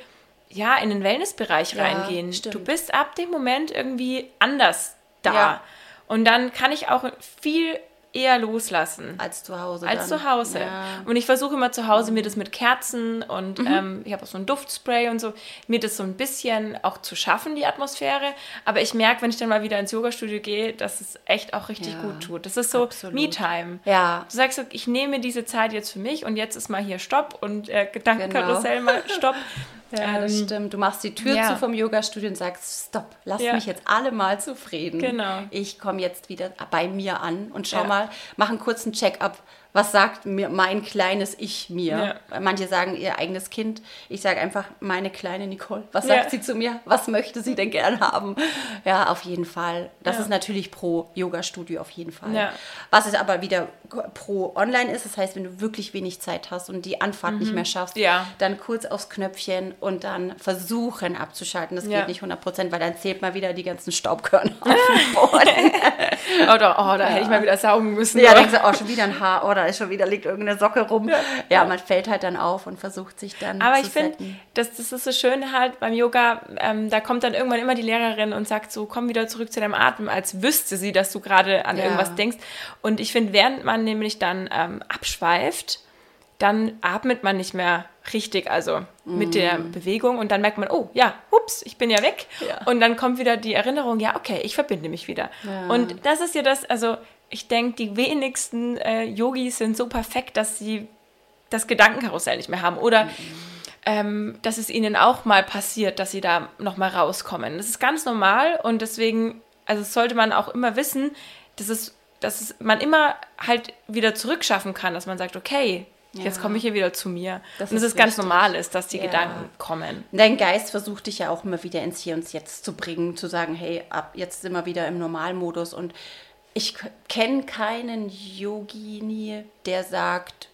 ja, in den Wellnessbereich Ja, reingehen. stimmt. Du bist ab dem Moment irgendwie anders da. Ja. Und dann kann ich auch viel eher loslassen. als zu Hause. Als dann. zu Hause. Ja. Mhm. Und ich versuche immer zu Hause mir das mit Kerzen und ähm, ich habe auch so ein Duftspray und so, mir das so ein bisschen auch zu schaffen, die Atmosphäre. Aber ich merke, wenn ich dann mal wieder ins Yoga-Studio gehe, dass es echt auch richtig Ja, gut tut. Das ist so. Me-Time. Ja. Du sagst so, ich nehme diese Zeit jetzt für mich und jetzt ist mal hier Stopp und äh, Gedankenkarussell Genau. mal Stopp. Ja, das Ähm, stimmt. Du machst die Tür ja. zu vom Yoga-Studio und sagst, stopp, lass Ja. mich jetzt alle mal zufrieden. Genau. Ich komme jetzt wieder bei mir an und schau Ja. mal, mach einen kurzen Check-up. Was sagt mir mein kleines Ich mir? Manche sagen ihr eigenes Kind. Ich sage einfach meine kleine Nicole. Was Ja. sagt sie zu mir? Was möchte sie denn gern haben? Ja, auf jeden Fall. Das Ja. ist natürlich pro Yoga-Studio auf jeden Fall. Ja. Was es aber wieder pro Online ist, das heißt, wenn du wirklich wenig Zeit hast und die Anfahrt nicht mehr schaffst, Mhm. Ja. dann kurz aufs Knöpfchen und dann versuchen abzuschalten. Das Ja. geht nicht 100 Prozent, weil dann zählt mal wieder die ganzen Staubkörner auf dem Boden. Oder, oh, da hätte ich mal wieder saugen müssen. ja, oder? denkst du, oh, schon wieder ein Haar, oh, da ist schon wieder, liegt irgendeine Socke rum. Ja, man fällt halt dann auf und versucht sich dann Aber zu ich finde, das, das ist so schön halt beim Yoga, ähm, da kommt dann irgendwann immer die Lehrerin und sagt so, komm wieder zurück zu deinem Atem, als wüsste sie, dass du gerade an Ja. irgendwas denkst. Und ich finde, während man nämlich dann ähm, abschweift, dann atmet man nicht mehr richtig, also mit der Bewegung und dann merkt man, oh ja, ups, ich bin ja weg. Ja. Und dann kommt wieder die Erinnerung, ja, okay, ich verbinde mich wieder. Ja. Und das ist ja das, also ich denke, die wenigsten äh, Yogis sind so perfekt, dass sie das Gedankenkarussell nicht mehr haben. Oder ähm, dass es ihnen auch mal passiert, dass sie da nochmal rauskommen. Das ist ganz normal und deswegen, also sollte man auch immer wissen, dass es, dass es man immer halt wieder zurückschaffen kann, dass man sagt, okay, jetzt Ja. komme ich hier wieder zu mir. Das und es ist ist ganz normal ist, dass die Ja. Gedanken kommen. Dein Geist versucht dich ja auch immer wieder ins Hier und Jetzt zu bringen, zu sagen, hey, ab jetzt sind wir wieder im Normalmodus. Und ich kenne keinen Yogini, der sagt,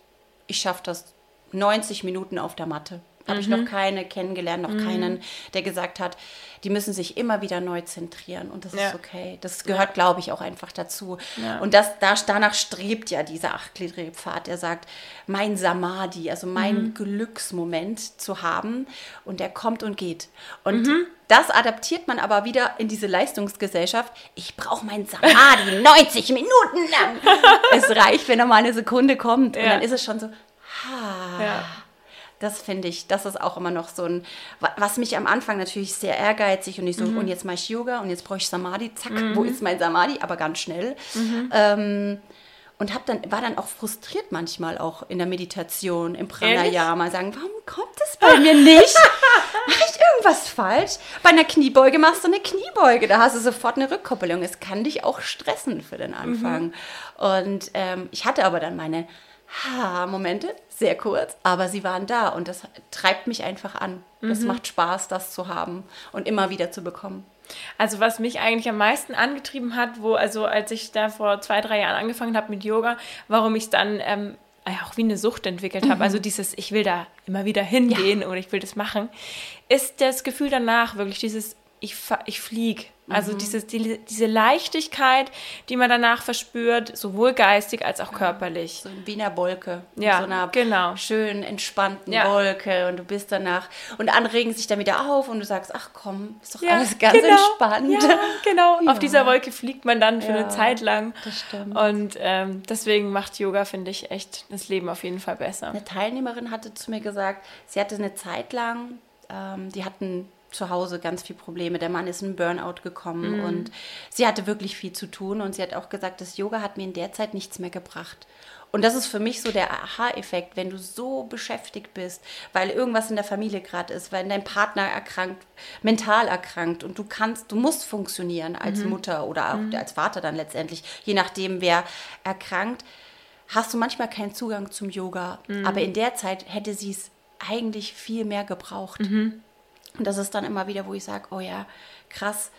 ich schaffe das 90 Minuten auf der Matte. Habe ich Mhm. noch keine kennengelernt, noch keinen, der gesagt hat, die müssen sich immer wieder neu zentrieren und das Ja. ist okay. Das gehört, glaube ich, auch einfach dazu. Ja. Und das, da, danach strebt ja dieser achtgliedrige Pfad, der sagt, mein Samadhi, also mein Mhm. Glücksmoment zu haben und der kommt und geht. Und Mhm. Das adaptiert man aber wieder in diese Leistungsgesellschaft. Ich brauche mein Samadhi 90 Minuten lang. es reicht, wenn er mal eine Sekunde kommt und Ja. dann ist es schon so, ha. Ja. Das finde ich, das ist auch immer noch so ein, wa- was mich am Anfang natürlich sehr ehrgeizig und ich so, Mhm. und jetzt mache ich Yoga und jetzt brauche ich Samadhi, zack, wo ist mein Samadhi? Aber ganz schnell. Mhm. Ähm, und hab dann, war dann auch frustriert manchmal auch in der Meditation, im Pranayama, sagen, warum kommt es bei mir nicht? Mache ich irgendwas falsch? Bei einer Kniebeuge machst du eine Kniebeuge, da hast du sofort eine Rückkoppelung. Es kann dich auch stressen für den Anfang. Und ähm, ich hatte aber dann meine Ha-Momente, sehr kurz, aber sie waren da und das treibt mich einfach an. Das macht Spaß, das zu haben und immer wieder zu bekommen. Also was mich eigentlich am meisten angetrieben hat, wo, also als ich da vor zwei, drei Jahren angefangen habe mit Yoga, warum ich es dann ähm, ja, auch wie eine Sucht entwickelt habe, also dieses, ich will da immer wieder hingehen oder ich will das machen, ist das Gefühl danach wirklich dieses, ich, ich fliege. Also dieses, die, diese Leichtigkeit, die man danach verspürt, sowohl geistig als auch körperlich. So in Wiener Wolke. in Ja, so einer genau. schönen, entspannten Ja. Wolke. Und du bist danach. Und andere regen sich dann wieder auf und du sagst, ach komm, ist doch Ja, alles ganz genau. entspannt. Ja, genau. Auf dieser Wolke fliegt man dann für eine Zeit lang. das stimmt. Und ähm, deswegen macht Yoga, finde ich, echt das Leben auf jeden Fall besser. Eine Teilnehmerin hatte zu mir gesagt, sie hatte eine Zeit lang ähm, die hatten zu Hause ganz viele Probleme. Der Mann ist in Burnout gekommen mhm. und sie hatte wirklich viel zu tun und sie hat auch gesagt, das Yoga hat mir in der Zeit nichts mehr gebracht. Und das ist für mich so der Aha-Effekt, wenn du so beschäftigt bist, weil irgendwas in der Familie gerade ist, weil dein Partner erkrankt, mental erkrankt und du kannst, du musst funktionieren als mhm. Mutter oder auch mhm. als Vater dann letztendlich, je nachdem, wer erkrankt, hast du manchmal keinen Zugang zum Yoga. Mhm. Aber in der Zeit hätte sie es eigentlich viel mehr gebraucht. Mhm. Und das ist dann immer wieder, wo ich sage, oh ja, krass,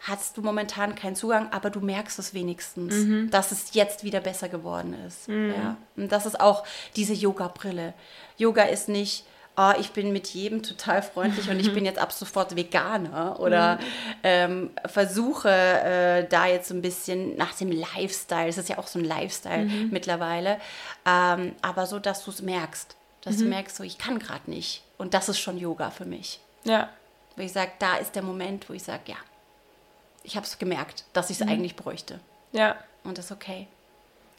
hast du momentan keinen Zugang, aber du merkst es wenigstens, mhm. dass es jetzt wieder besser geworden ist. Mhm. Ja. Und das ist auch diese Yoga-Brille. Yoga ist nicht, oh, ich bin mit jedem total freundlich und ich bin jetzt ab sofort Veganer oder mhm. ähm, versuche äh, da jetzt so ein bisschen nach dem Lifestyle, es ist ja auch so ein Lifestyle mhm. mittlerweile, ähm, aber so, dass du es merkst, dass du mhm. merkst, so ich kann gerade nicht und das ist schon Yoga für mich. Ja. Wo ich sage, da ist der Moment, wo ich sage, ja, ich habe es gemerkt, dass ich es mhm. eigentlich bräuchte. Ja. Und das ist okay.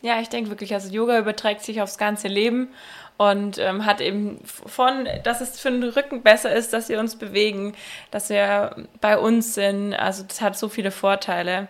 Ja, ich denke wirklich, also Yoga überträgt sich aufs ganze Leben und ähm, hat eben von, dass es für den Rücken besser ist, dass wir uns bewegen, dass wir bei uns sind. Also das hat so viele Vorteile.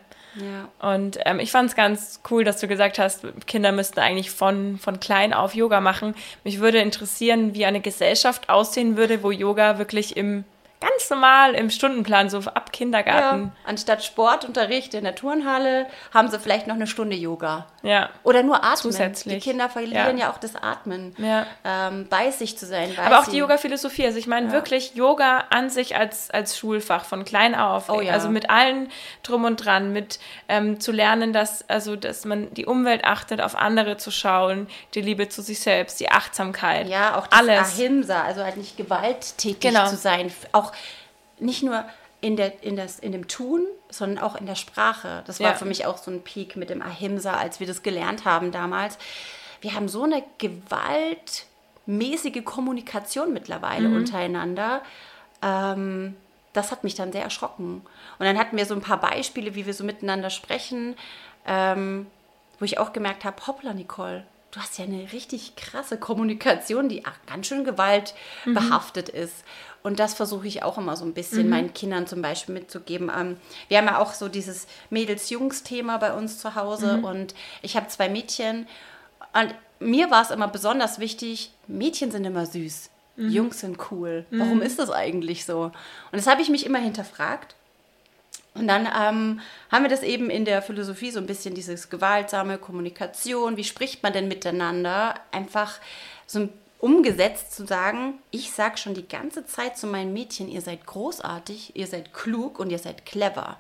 Und ähm, ich fand es ganz cool, dass du gesagt hast, Kinder müssten eigentlich von, von klein auf Yoga machen. Mich würde interessieren, wie eine Gesellschaft aussehen würde, wo Yoga wirklich im ganz normal im Stundenplan, so ab Kindergarten. Ja, anstatt Sportunterricht in der Turnhalle haben sie vielleicht noch eine Stunde Yoga. Ja. Oder nur Atmen. Zusätzlich. Die Kinder verlieren ja, ja auch das Atmen. Ja. Ähm, bei sich zu sein. Aber auch die Yoga-Philosophie. Also ich meine wirklich Yoga an sich als, als Schulfach von klein auf. Oh. Also mit allen drum und dran, mit ähm, zu lernen, dass, also, dass man die Umwelt achtet, auf andere zu schauen, die Liebe zu sich selbst, die Achtsamkeit. Ja, auch das alles. Ahimsa, also halt nicht gewalttätig genau. zu sein. Auch nicht nur in, der, in, das, in dem Tun, sondern auch in der Sprache. Das war ja. für mich auch so ein Peak mit dem Ahimsa, als wir das gelernt haben damals. Wir haben so eine gewaltmäßige Kommunikation mittlerweile mhm. untereinander. Ähm, das hat mich dann sehr erschrocken. Und dann hatten wir so ein paar Beispiele, wie wir so miteinander sprechen, ähm, wo ich auch gemerkt habe, hoppla, Nicole, du hast ja eine richtig krasse Kommunikation, die ganz schön gewaltbehaftet mhm. ist. Und das versuche ich auch immer so ein bisschen mhm. meinen Kindern zum Beispiel mitzugeben. Ähm, wir haben ja auch so dieses Mädels-Jungs-Thema bei uns zu Hause mhm. und ich habe zwei Mädchen und mir war es immer besonders wichtig, Mädchen sind immer süß, mhm. Jungs sind cool. Warum mhm. ist das eigentlich so? Und das habe ich mich immer hinterfragt. Und dann ähm, haben wir das eben in der Philosophie so ein bisschen dieses gewaltsame Kommunikation, wie spricht man denn miteinander, einfach so umgesetzt zu sagen, ich sage schon die ganze Zeit zu meinen Mädchen, ihr seid großartig, ihr seid klug und ihr seid clever.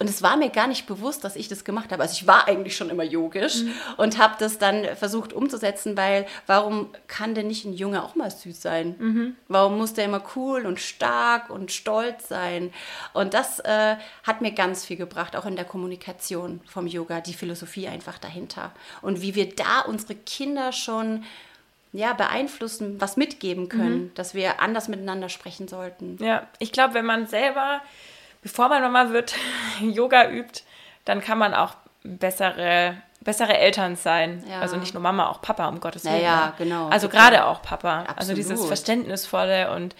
Und es war mir gar nicht bewusst, dass ich das gemacht habe. Also ich war eigentlich schon immer yogisch mhm. und habe das dann versucht umzusetzen, weil warum kann denn nicht ein Junge auch mal süß sein? Mhm. Warum muss der immer cool und stark und stolz sein? Und das äh, hat mir ganz viel gebracht, auch in der Kommunikation vom Yoga, die Philosophie einfach dahinter. Und wie wir da unsere Kinder schon ja, beeinflussen, was mitgeben können, mhm. dass wir anders miteinander sprechen sollten. Ja, ich glaube, wenn man selber, bevor man Mama wird, Yoga übt, dann kann man auch bessere, bessere Eltern sein. Ja. Also nicht nur Mama, auch Papa, um Gottes Willen. Ja, genau. Also gerade auch Papa. Absolut. Also dieses Verständnisvolle und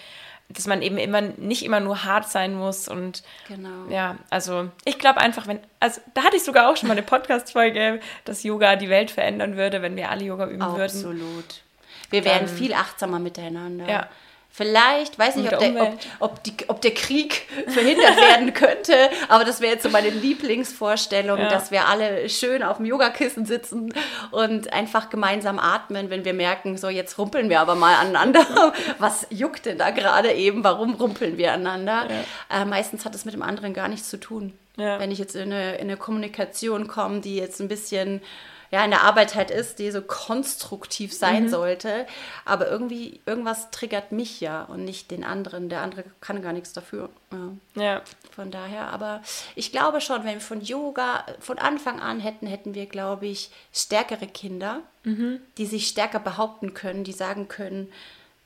dass man eben immer nicht immer nur hart sein muss und genau. ja, also ich glaube einfach, wenn, also da hatte ich sogar auch schon mal eine Podcast-Folge, dass Yoga die Welt verändern würde, wenn wir alle Yoga üben Absolut. würden. Absolut. Wir werden viel achtsamer miteinander. Ja. Vielleicht, weiß nicht, ob der, ob, ob, die, ob der, Krieg verhindert werden könnte, aber das wäre jetzt so meine Lieblingsvorstellung, ja. dass wir alle schön auf dem Yogakissen sitzen und einfach gemeinsam atmen, wenn wir merken, so jetzt rumpeln wir aber mal aneinander. Was juckt denn da gerade eben? Warum rumpeln wir aneinander? Ja. Äh, meistens hat es mit dem anderen gar nichts zu tun. Ja. Wenn ich jetzt in eine, in eine Kommunikation komme, die jetzt ein bisschen ja, in der Arbeit halt ist, die so konstruktiv sein mhm. sollte. Aber irgendwie, irgendwas triggert mich ja und nicht den anderen. Der andere kann gar nichts dafür. Ja. ja. Von daher, aber ich glaube schon, wenn wir von Yoga von Anfang an hätten, hätten wir, glaube ich, stärkere Kinder, mhm. die sich stärker behaupten können, die sagen können,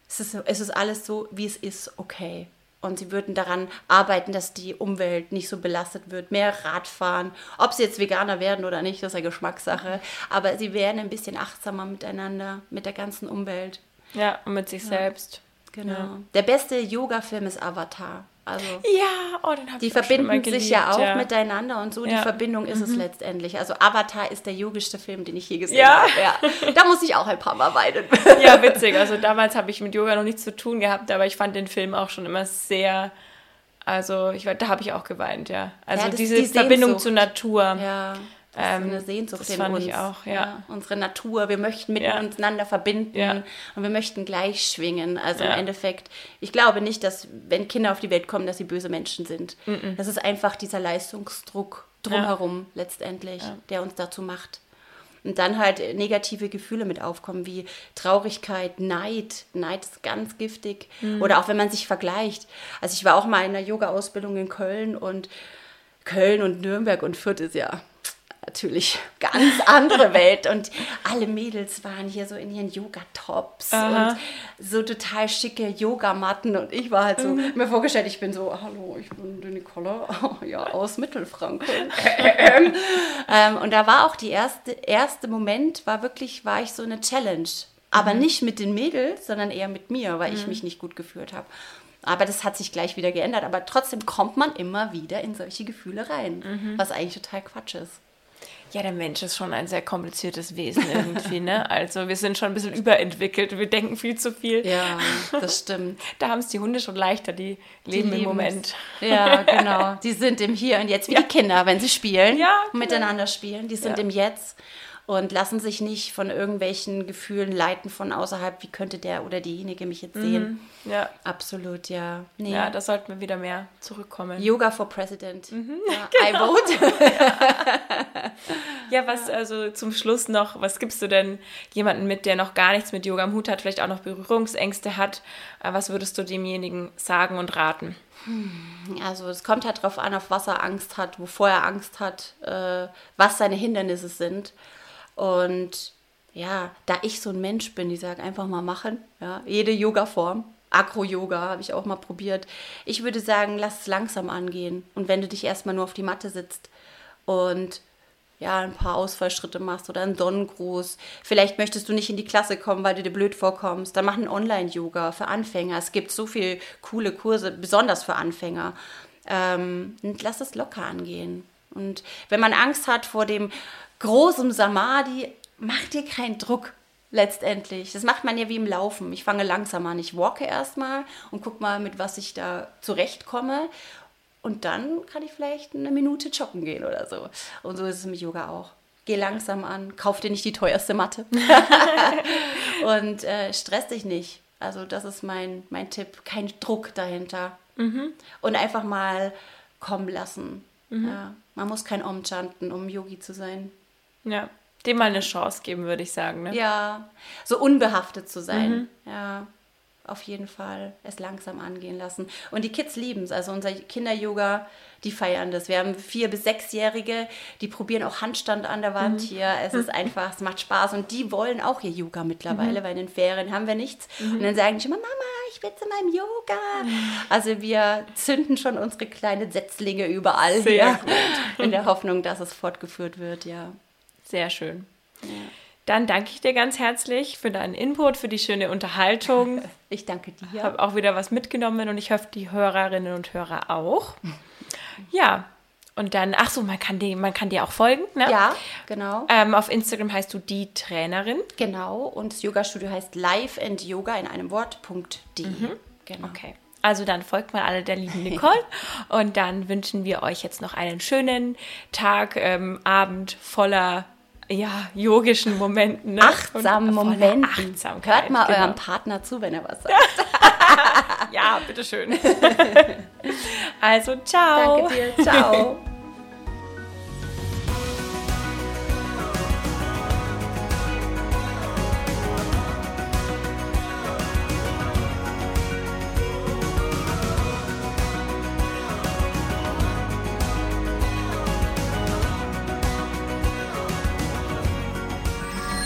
es ist, es ist alles so, wie es ist, okay. Und sie würden daran arbeiten, dass die Umwelt nicht so belastet wird. Mehr Radfahren. Ob sie jetzt Veganer werden oder nicht, das ist ja Geschmackssache. Aber sie werden ein bisschen achtsamer miteinander, mit der ganzen Umwelt. Ja, und mit sich ja. selbst. Genau. Ja. Der beste Yoga-Film ist Avatar. Also Ja, oh, den die verbinden sich ja auch miteinander und so. Die Ja. Mhm. Verbindung ist es letztendlich. Also Avatar ist der yogischste Film, den ich je gesehen Ja. habe. Ja. Da muss ich auch ein paar Mal weinen. Ja, witzig. Also damals habe ich mit Yoga noch nichts zu tun gehabt, aber ich fand den Film auch schon immer sehr. Also ich da habe ich auch geweint, ja. Also Ja, das- diese die Verbindung zur Natur. Ja. Das ist Ähm, eine Sehnsucht das in fand uns. ich auch, ja. Unsere Natur. Wir möchten Ja. miteinander verbinden Ja. und wir möchten gleich schwingen. Also Ja. im Endeffekt, ich glaube nicht, dass, wenn Kinder auf die Welt kommen, dass sie böse Menschen sind. Das ist einfach dieser Leistungsdruck drumherum letztendlich, der uns dazu macht. Und dann halt negative Gefühle mit aufkommen, wie Traurigkeit, Neid. Neid ist ganz giftig. Mhm. Oder auch wenn man sich vergleicht. Also ich war auch mal in einer Yoga-Ausbildung in Köln und Köln und Nürnberg und Fürth ist ja natürlich ganz andere Welt. Und alle Mädels waren hier so in ihren Yoga-Tops und so total schicke Yogamatten. Und ich war halt so, Mhm. mir vorgestellt, ich bin so, hallo, ich bin die Nicole, ja, aus Mittelfranken. ähm, und da war auch die erste, erste Moment, war wirklich, war ich so eine Challenge. Aber nicht mit den Mädels, sondern eher mit mir, weil ich mich nicht gut gefühlt habe. Aber das hat sich gleich wieder geändert. Aber trotzdem kommt man immer wieder in solche Gefühle rein, was eigentlich total Quatsch ist. Ja, der Mensch ist schon ein sehr kompliziertes Wesen irgendwie, ne? Also wir sind schon ein bisschen überentwickelt. Wir denken viel zu viel. Ja, das stimmt. Da haben es die Hunde schon leichter, die leben im. Moment. Ja, genau. Die sind im Hier und Jetzt, wie die Kinder, wenn sie spielen, Ja, genau. miteinander spielen. Die sind Ja. im Jetzt und lassen sich nicht von irgendwelchen Gefühlen leiten von außerhalb, wie könnte der oder diejenige mich jetzt sehen. Ja. Absolut, ja. Nee. Mhm. ja, da sollten wir wieder mehr zurückkommen. Yoga for President. Mhm. Ja, I vote. Ja, was also zum Schluss noch, was gibst du denn jemanden mit, der noch gar nichts mit Yoga am Hut hat, vielleicht auch noch Berührungsängste hat? Äh, Was würdest du demjenigen sagen und raten? Also es kommt halt drauf an, auf was er Angst hat, wovor er Angst hat, äh, was seine Hindernisse sind. Und ja, da ich so ein Mensch bin, die sage einfach mal machen, ja, jede Yoga-Form. Agro-Yoga habe ich auch mal probiert. Ich würde sagen, lass es langsam angehen. Und wenn du dich erstmal nur auf die Matte sitzt und ja, ein paar Ausfallschritte machst oder einen Sonnengruß. Vielleicht möchtest du nicht in die Klasse kommen, weil du dir blöd vorkommst. Dann mach ein Online-Yoga für Anfänger. Es gibt so viele coole Kurse, besonders für Anfänger. Ähm, lass es locker angehen. Und wenn man Angst hat vor dem großen Samadhi, mach dir keinen Druck letztendlich. Das macht man ja wie im Laufen. Ich fange langsam an. Ich walke erstmal und guck mal, mit was ich da zurechtkomme. Und dann kann ich vielleicht eine Minute joggen gehen oder so. Und so ist es mit Yoga auch. Geh langsam an, kauf dir nicht die teuerste Matte. und äh, stress dich nicht. Also das ist mein, mein Tipp. Kein Druck dahinter. Und einfach mal kommen lassen. Ja, man muss kein Om chanten, um Yogi zu sein. Ja, dem mal eine Chance geben, würde ich sagen. Ne? Ja, so unbehaftet zu sein. Ja, auf jeden Fall es langsam angehen lassen. Und die Kids lieben es. Also unser Kinder-Yoga, die feiern das. Wir haben vier- bis sechsjährige, die probieren auch Handstand an der Wand hier. Es ist einfach, es macht Spaß. Und die wollen auch ihr Yoga mittlerweile, weil in den Ferien haben wir nichts. Und dann sagen die immer, Mama, ich will zu meinem Yoga. Also wir zünden schon unsere kleinen Setzlinge überall Sehr hier. In der Hoffnung, dass es fortgeführt wird, ja. Sehr schön. Dann danke ich dir ganz herzlich für deinen Input, für die schöne Unterhaltung. Ich danke dir. Ich habe auch wieder was mitgenommen und ich hoffe, die Hörerinnen und Hörer auch. Ja, und dann, ach so, man kann, die, man kann dir auch folgen, ne? Ja, genau. Ähm, auf Instagram heißt du die Trainerin. Genau. Und das Yoga-Studio heißt Live and Yoga in einem Wort.de. Genau. Okay. Also dann folgt mal alle der lieben Nicole und dann wünschen wir euch jetzt noch einen schönen Tag, ähm, Abend voller ja, yogischen Momenten. Ne? Achtsamen Momenten. Achtsamkeit. Hört mal genau. eurem Partner zu, wenn er was sagt. Ja, bitteschön. also, ciao. Danke dir. Ciao.